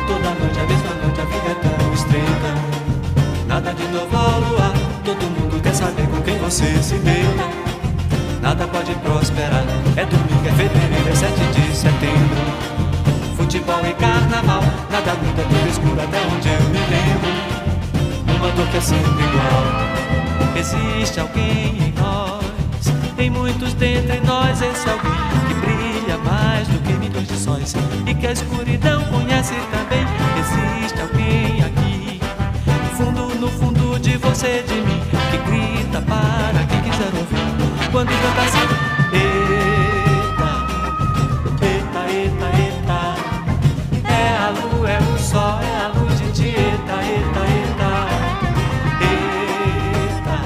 toda noite, a mesma noite, a vida é tão estreita. Nada de novo ao luar, todo mundo quer saber com quem você se deita nada pode prosperar. É domingo, é fevereiro, é 7 de setembro. Futebol e carnaval, nada muda tudo escuro até onde eu me lembro. Uma dor que é sempre igual. Existe alguém em nós, em muitos dentre nós, esse alguém que brilha mais do que milhões de sóis e que a escuridão conhece também. Existe alguém aqui, fundo no fundo de você, de mim, que grita para quem quiser ouvir quando canta assim Eita, eita, eita, eita. É a lua, é o sol, é a luz de ti. Eita, eita, eita. Eita,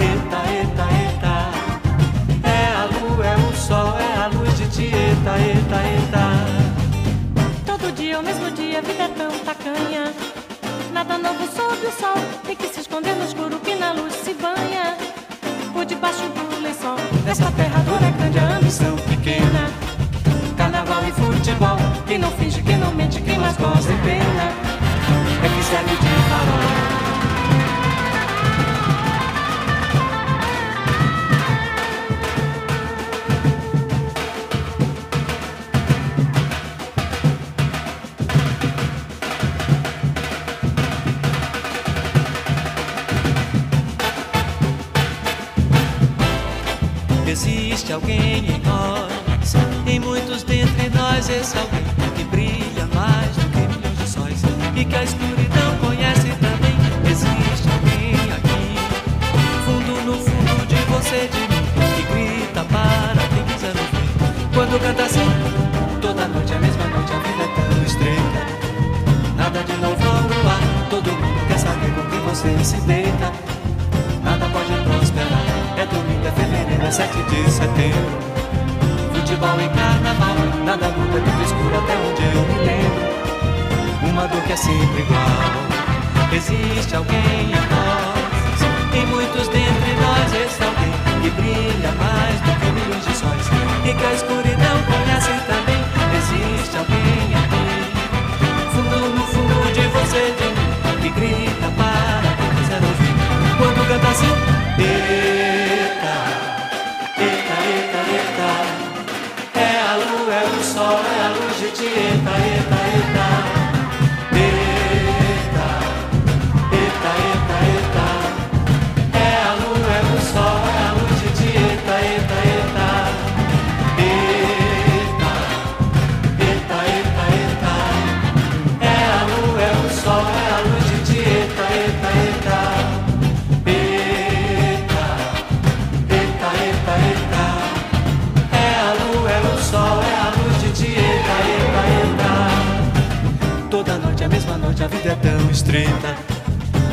eita, eita, eita. É a lua, é o sol, é a luz de ti. Eita, eita, eita. Todo dia, o mesmo dia, a vida é tão tacanha. Nada novo sob o sol Tem que se esconder no escuro que na luz se banha debaixo do lençol. Nessa terra dura é grande a ambição pequena. Carnaval e futebol, quem não finge, quem não mente, quem mais goza e pena. É que serve de Quando canta assim, toda noite, a mesma noite, a vida é tão estreita. Nada de novo no ar, todo mundo quer saber com quem você se deita. Nada pode prosperar, é domingo, é fevereiro, é 7 de setembro. Futebol e carnaval Nada muda, é tudo escuro até onde eu me lembro. Uma dor que é sempre igual. Existe alguém em nós? E muitos dentre nós Esse alguém que brilha mais do que milhões de sóis Que a escuridão conhece também Existe alguém aqui Fundo no fundo de você, de mim Que grita para quem quiser ouvir Quando canta assim Eita, eita, eita, eita é a lua, é o sol, é a luz de Tieta, eta, eta.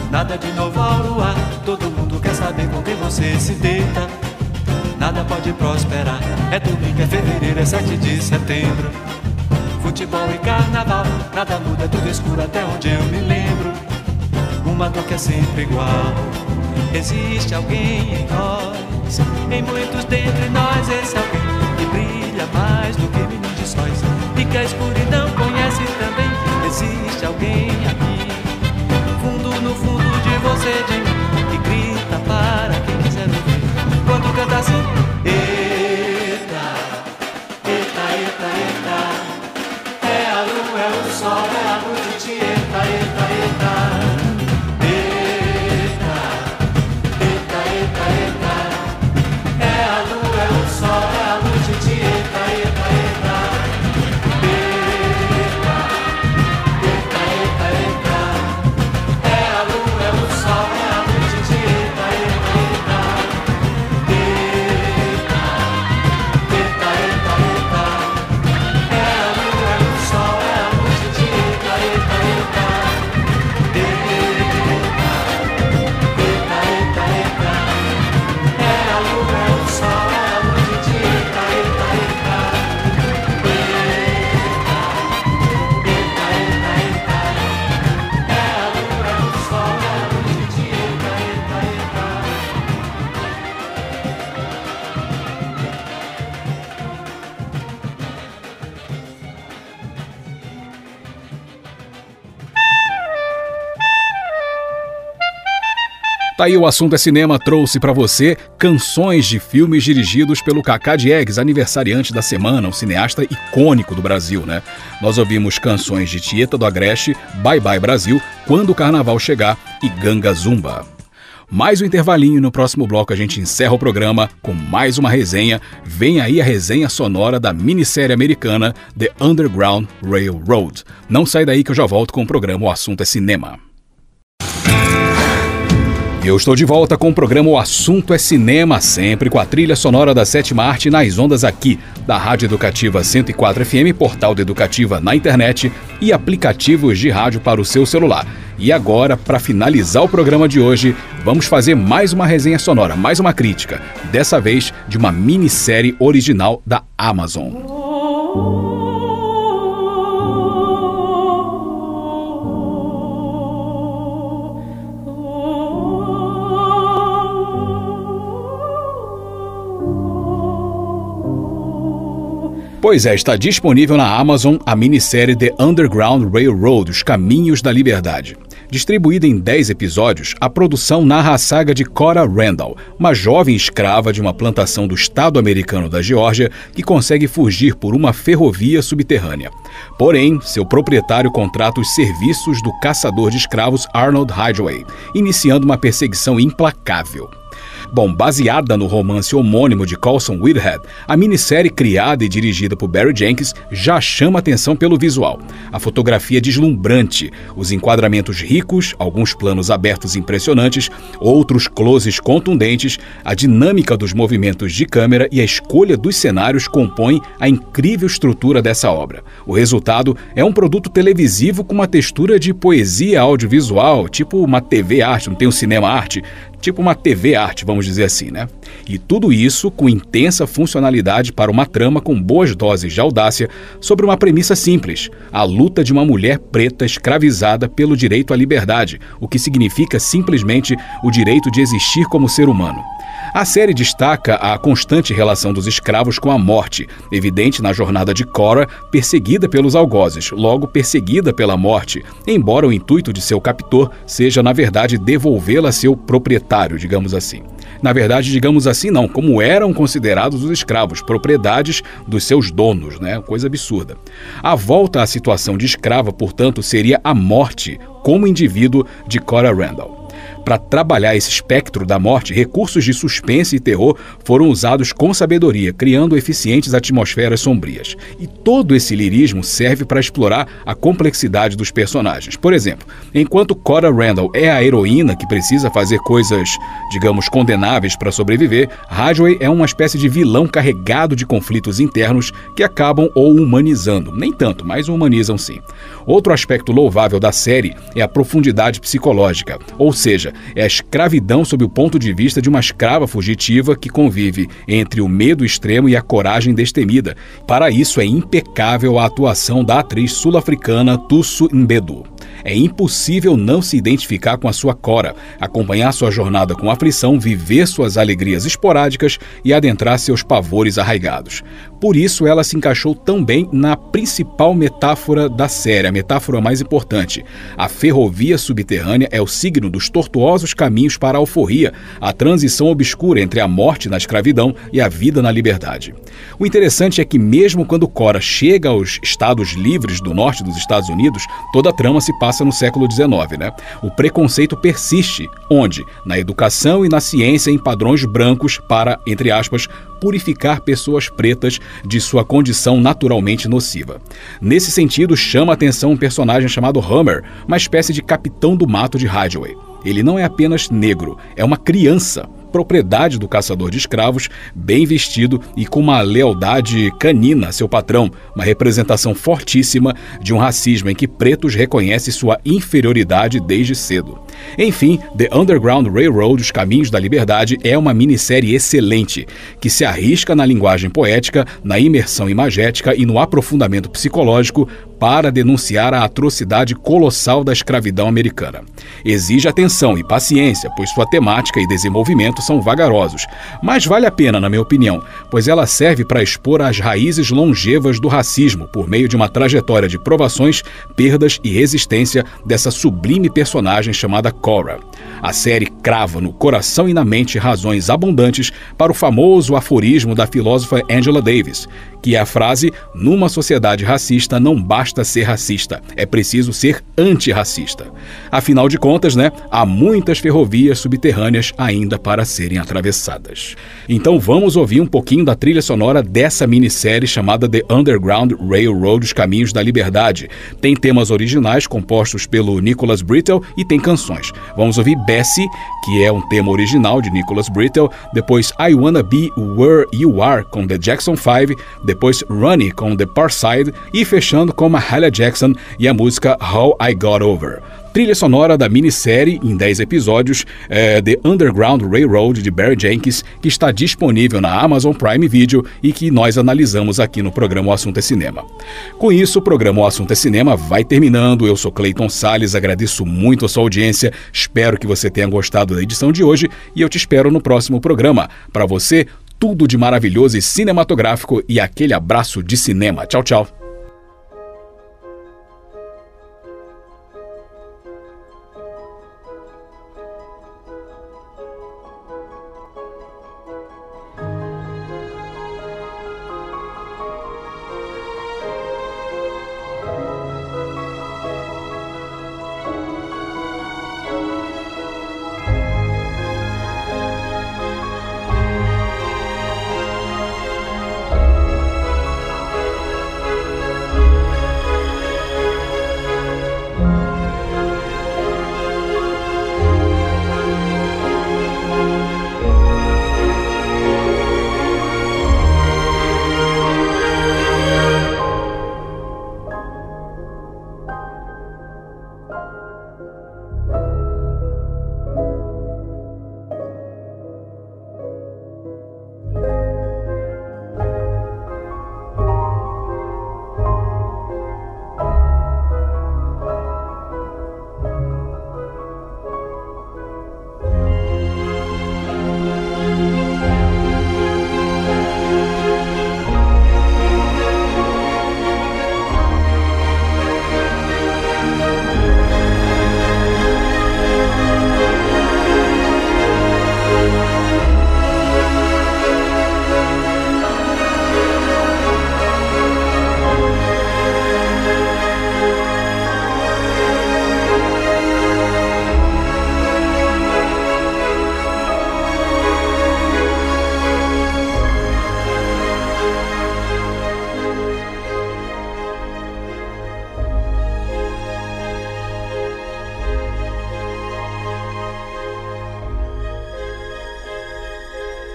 Nada de novo ao luar, todo mundo quer saber com quem você se deita. Nada pode prosperar, é domingo, é fevereiro, é 7 de setembro. Futebol e carnaval, nada muda, é tudo escuro até onde eu me lembro. Uma dor que é sempre igual. Existe alguém em nós, em muitos dentre nós, esse alguém que brilha mais do que milhões de sóis e que a escuridão conhece também. Existe alguém aqui, você, de mim, que grita para quem quiser ouvir. Quando canta assim, aí o assunto é cinema trouxe pra você canções de filmes dirigidos pelo Cacá Diegues, aniversariante da semana, um cineasta icônico do Brasil, né? Nós ouvimos canções de Tieta do Agreste, Bye Bye Brasil, Quando o Carnaval Chegar e Ganga Zumba. Mais um intervalinho no próximo bloco a gente encerra o programa com mais uma resenha. Vem aí a resenha sonora da minissérie americana The Underground Railroad. Não sai daí que eu já volto com o programa O Assunto é Cinema. Eu estou de volta com o programa O Assunto é Cinema, sempre com a trilha sonora da sétima arte nas ondas aqui, da Rádio Educativa 104 FM, portal da Educativa na internet e aplicativos de rádio para o seu celular. E agora, para finalizar o programa de hoje, vamos fazer mais uma resenha sonora, mais uma crítica, dessa vez de uma minissérie original da Amazon. Pois é, está disponível na Amazon a minissérie The Underground Railroad Os Caminhos da Liberdade. Distribuída em 10 episódios, a produção narra a saga de Cora Randall, uma jovem escrava de uma plantação do estado americano da Geórgia que consegue fugir por uma ferrovia subterrânea. Porém, seu proprietário contrata os serviços do caçador de escravos Arnold Highway, iniciando uma perseguição implacável. Bom, baseada no romance homônimo de Colson Whitehead, a minissérie criada e dirigida por Barry Jenkins já chama atenção pelo visual. A fotografia é deslumbrante, os enquadramentos ricos, alguns planos abertos impressionantes, outros closes contundentes, a dinâmica dos movimentos de câmera e a escolha dos cenários compõem a incrível estrutura dessa obra. O resultado é um produto televisivo com uma textura de poesia audiovisual, tipo uma TV arte, não tem um cinema arte, tipo uma TV arte, vamos dizer assim, né? E tudo isso com intensa funcionalidade para uma trama com boas doses de audácia sobre uma premissa simples: a luta de uma mulher preta escravizada pelo direito à liberdade, o que significa simplesmente o direito de existir como ser humano. A série destaca a constante relação dos escravos com a morte, evidente na jornada de Cora, perseguida pelos algozes, logo perseguida pela morte, embora o intuito de seu captor seja, na verdade, devolvê-la a seu proprietário, digamos assim. Na verdade, digamos assim, não, como eram considerados os escravos, propriedades dos seus donos, né? Coisa absurda. A volta à situação de escrava, portanto, seria a morte como indivíduo de Cora Randall. Para trabalhar esse espectro da morte, recursos de suspense e terror foram usados com sabedoria, criando eficientes atmosferas sombrias. E todo esse lirismo serve para explorar a complexidade dos personagens. Por exemplo, enquanto Cora Randall é a heroína que precisa fazer coisas, digamos, condenáveis para sobreviver, Rajway é uma espécie de vilão carregado de conflitos internos que acabam o humanizando. Nem tanto, mas humanizam sim. Outro aspecto louvável da série é a profundidade psicológica, ou seja, é a escravidão sob o ponto de vista de uma escrava fugitiva que convive entre o medo extremo e a coragem destemida. Para isso é impecável a atuação da atriz sul-africana Tusso Mbedu. É impossível não se identificar com a sua Cora, acompanhar sua jornada com aflição, viver suas alegrias esporádicas e adentrar seus pavores arraigados. Por isso, ela se encaixou tão bem na principal metáfora da série, a metáfora mais importante. A ferrovia subterrânea é o signo dos tortuosos caminhos para a alforria, a transição obscura entre a morte na escravidão e a vida na liberdade. O interessante é que, mesmo quando Cora chega aos Estados Livres do norte dos Estados Unidos, toda a trama se passa no século XIX. Né? O preconceito persiste, onde? Na educação e na ciência em padrões brancos para, entre aspas, purificar pessoas pretas de sua condição naturalmente nociva. Nesse sentido, chama a atenção um personagem chamado Hammer, uma espécie de capitão do mato de Hideaway. Ele não é apenas negro, é uma criança, propriedade do caçador de escravos, bem vestido e com uma lealdade canina a seu patrão, uma representação fortíssima de um racismo em que pretos reconhecem sua inferioridade desde cedo. Enfim, The Underground Railroad Os Caminhos da Liberdade é uma minissérie excelente, que se arrisca na linguagem poética, na imersão imagética e no aprofundamento psicológico para denunciar a atrocidade colossal da escravidão americana. Exige atenção e paciência, pois sua temática e desenvolvimento são vagarosos, mas vale a pena, na minha opinião, pois ela serve para expor as raízes longevas do racismo por meio de uma trajetória de provações, perdas e resistência dessa sublime personagem chamada Cora. A série crava no coração e na mente razões abundantes para o famoso aforismo da filósofa Angela Davis, que é a frase: numa sociedade racista não basta ser racista, é preciso ser antirracista. Afinal de contas, né, há muitas ferrovias subterrâneas ainda para serem atravessadas. Então vamos ouvir um pouquinho da trilha sonora dessa minissérie chamada The Underground Railroad Os Caminhos da Liberdade. Tem temas originais compostos pelo Nicholas Brittle e tem canções. Vamos ouvir Bessie, que é um tema original de Nicholas Brittle, depois I Wanna Be Where You Are com The Jackson 5, depois Runny com The Parside e fechando com Mahalia Jackson e a música How I Got Over trilha sonora da minissérie em 10 episódios é, The Underground Railroad de Barry Jenkins, que está disponível na Amazon Prime Video e que nós analisamos aqui no programa O Assunto é Cinema. Com isso, o programa O Assunto é Cinema vai terminando. Eu sou Clayton Sales, agradeço muito a sua audiência, espero que você tenha gostado da edição de hoje e eu te espero no próximo programa. Para você, tudo de maravilhoso e cinematográfico e aquele abraço de cinema. Tchau, tchau.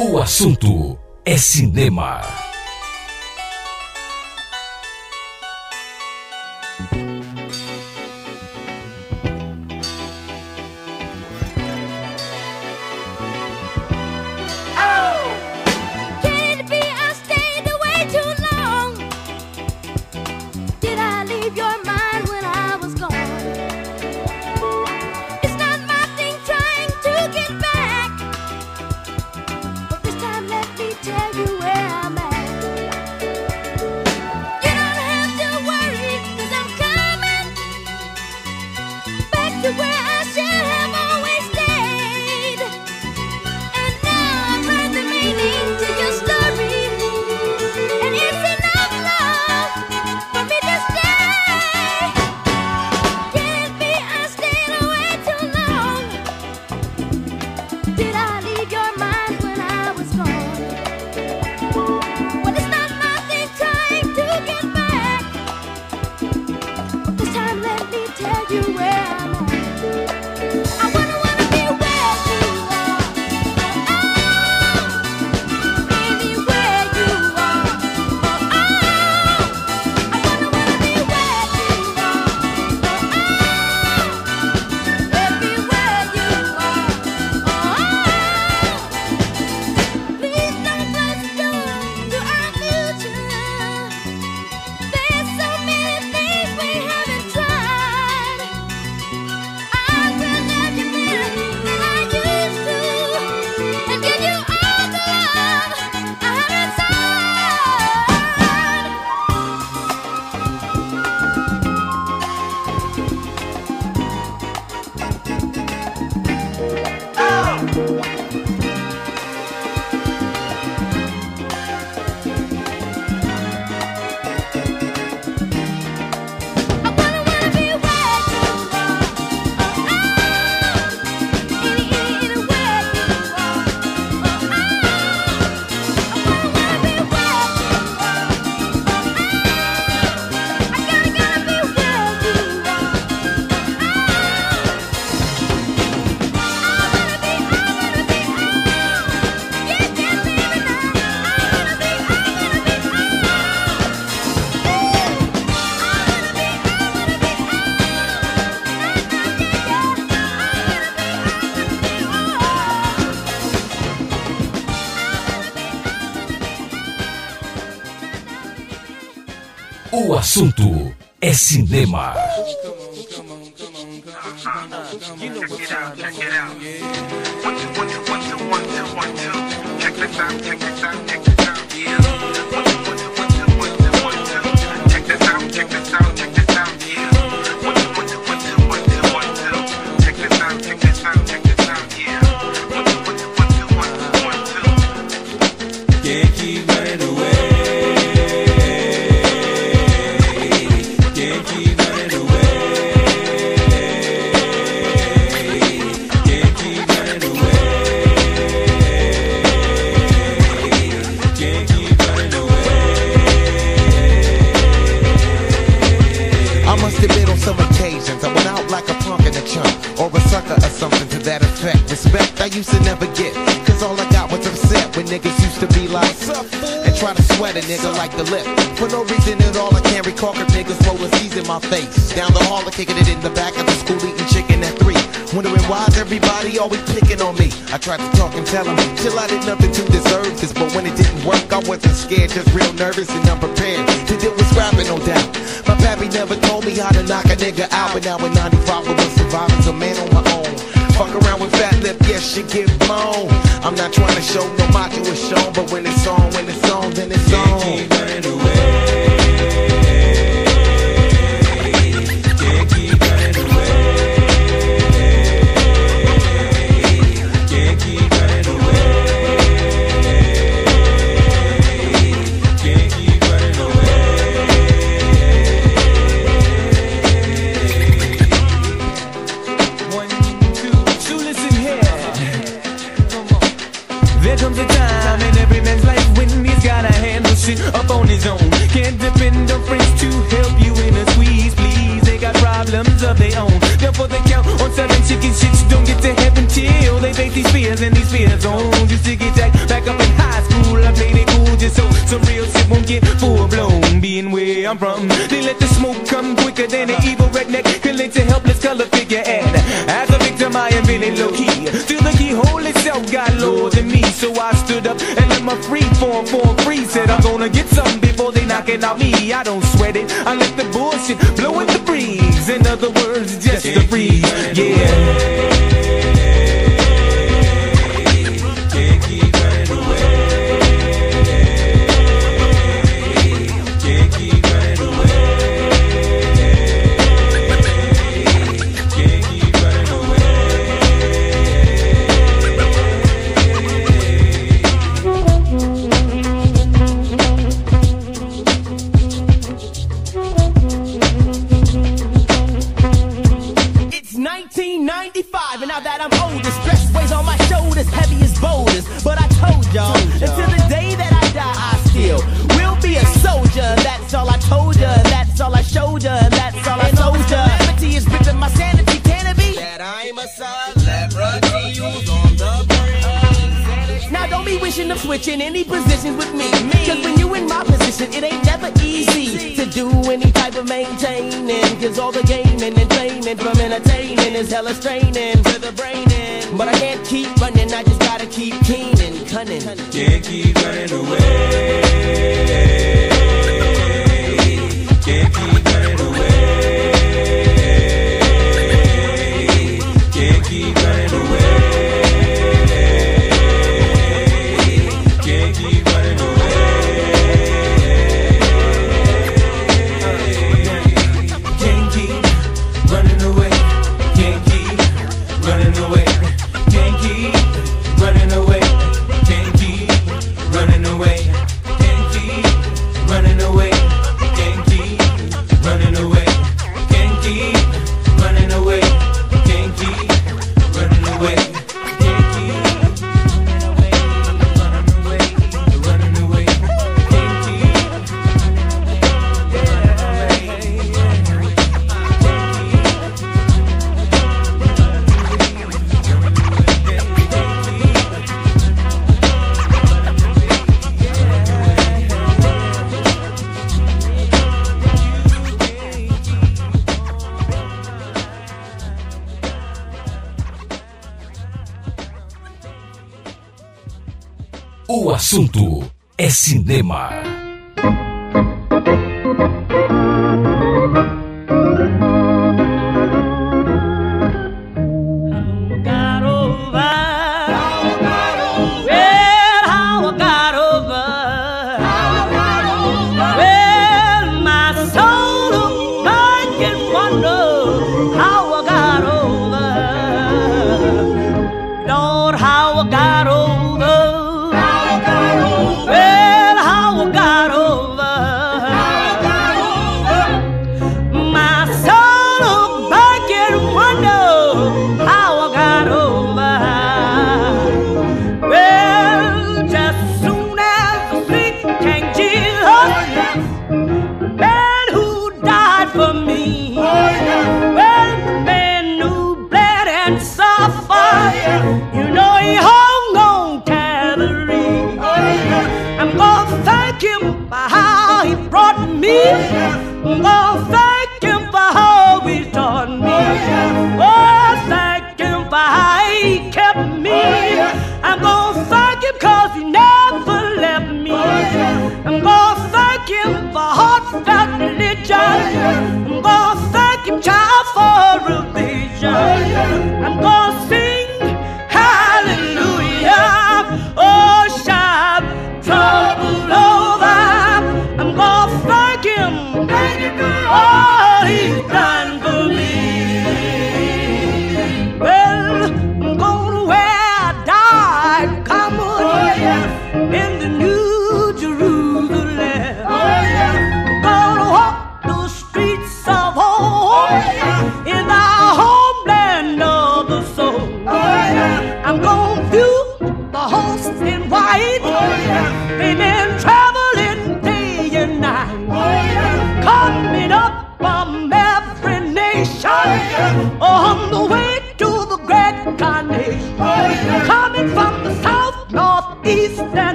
O assunto é cinema. Assunto é cinema. On some occasions. I went out like a Respect I used to never get. Cause all I got was upset when niggas used to be like And try to sweat a nigga like the lip. For no reason at all I can't recall cause niggas rolling C's in my face. Down the hall or kicking it in the back of the school eating chicken at three. Wondering why's everybody always picking on me? I tried to talk and tell them Till I did nothing to deserve this. But when it didn't work I wasn't scared Just real nervous and unprepared To deal with scrapping no doubt. My pappy never told me how to knock a nigga out But now in 95 I was surviving. A man on my own Fuck around with fat lip, yes, she get blown I'm not trying to show no macho is shown But when it's on, when it's on, then it's on Can't keep running away. Seven chicken shits. Don't get to heaven until they face these fears and these fears on. Just to get back, back up in high school, I played it cool just so some real shit won't get full blown. Being where I'm from, they let the smoke come quicker than an evil redneck can a helpless color figure. And victim, I am feeling low key. Still the keyhole itself got lower than me, so I stood up and let my free form form free. Said I'm gonna get something before they knocking out me. I don't sweat it, I let the bullshit blow in the breeze. In other words, just a breeze. Yeah. Wishing of switching any positions with me. Cause when you in my position, it ain't never easy to do any type of maintaining. Cause all the gaming and training from entertaining is hella straining to the brain. But I can't keep running, I just gotta keep keen and cunning. Can't keep running away. Can't keep assunto é cinema.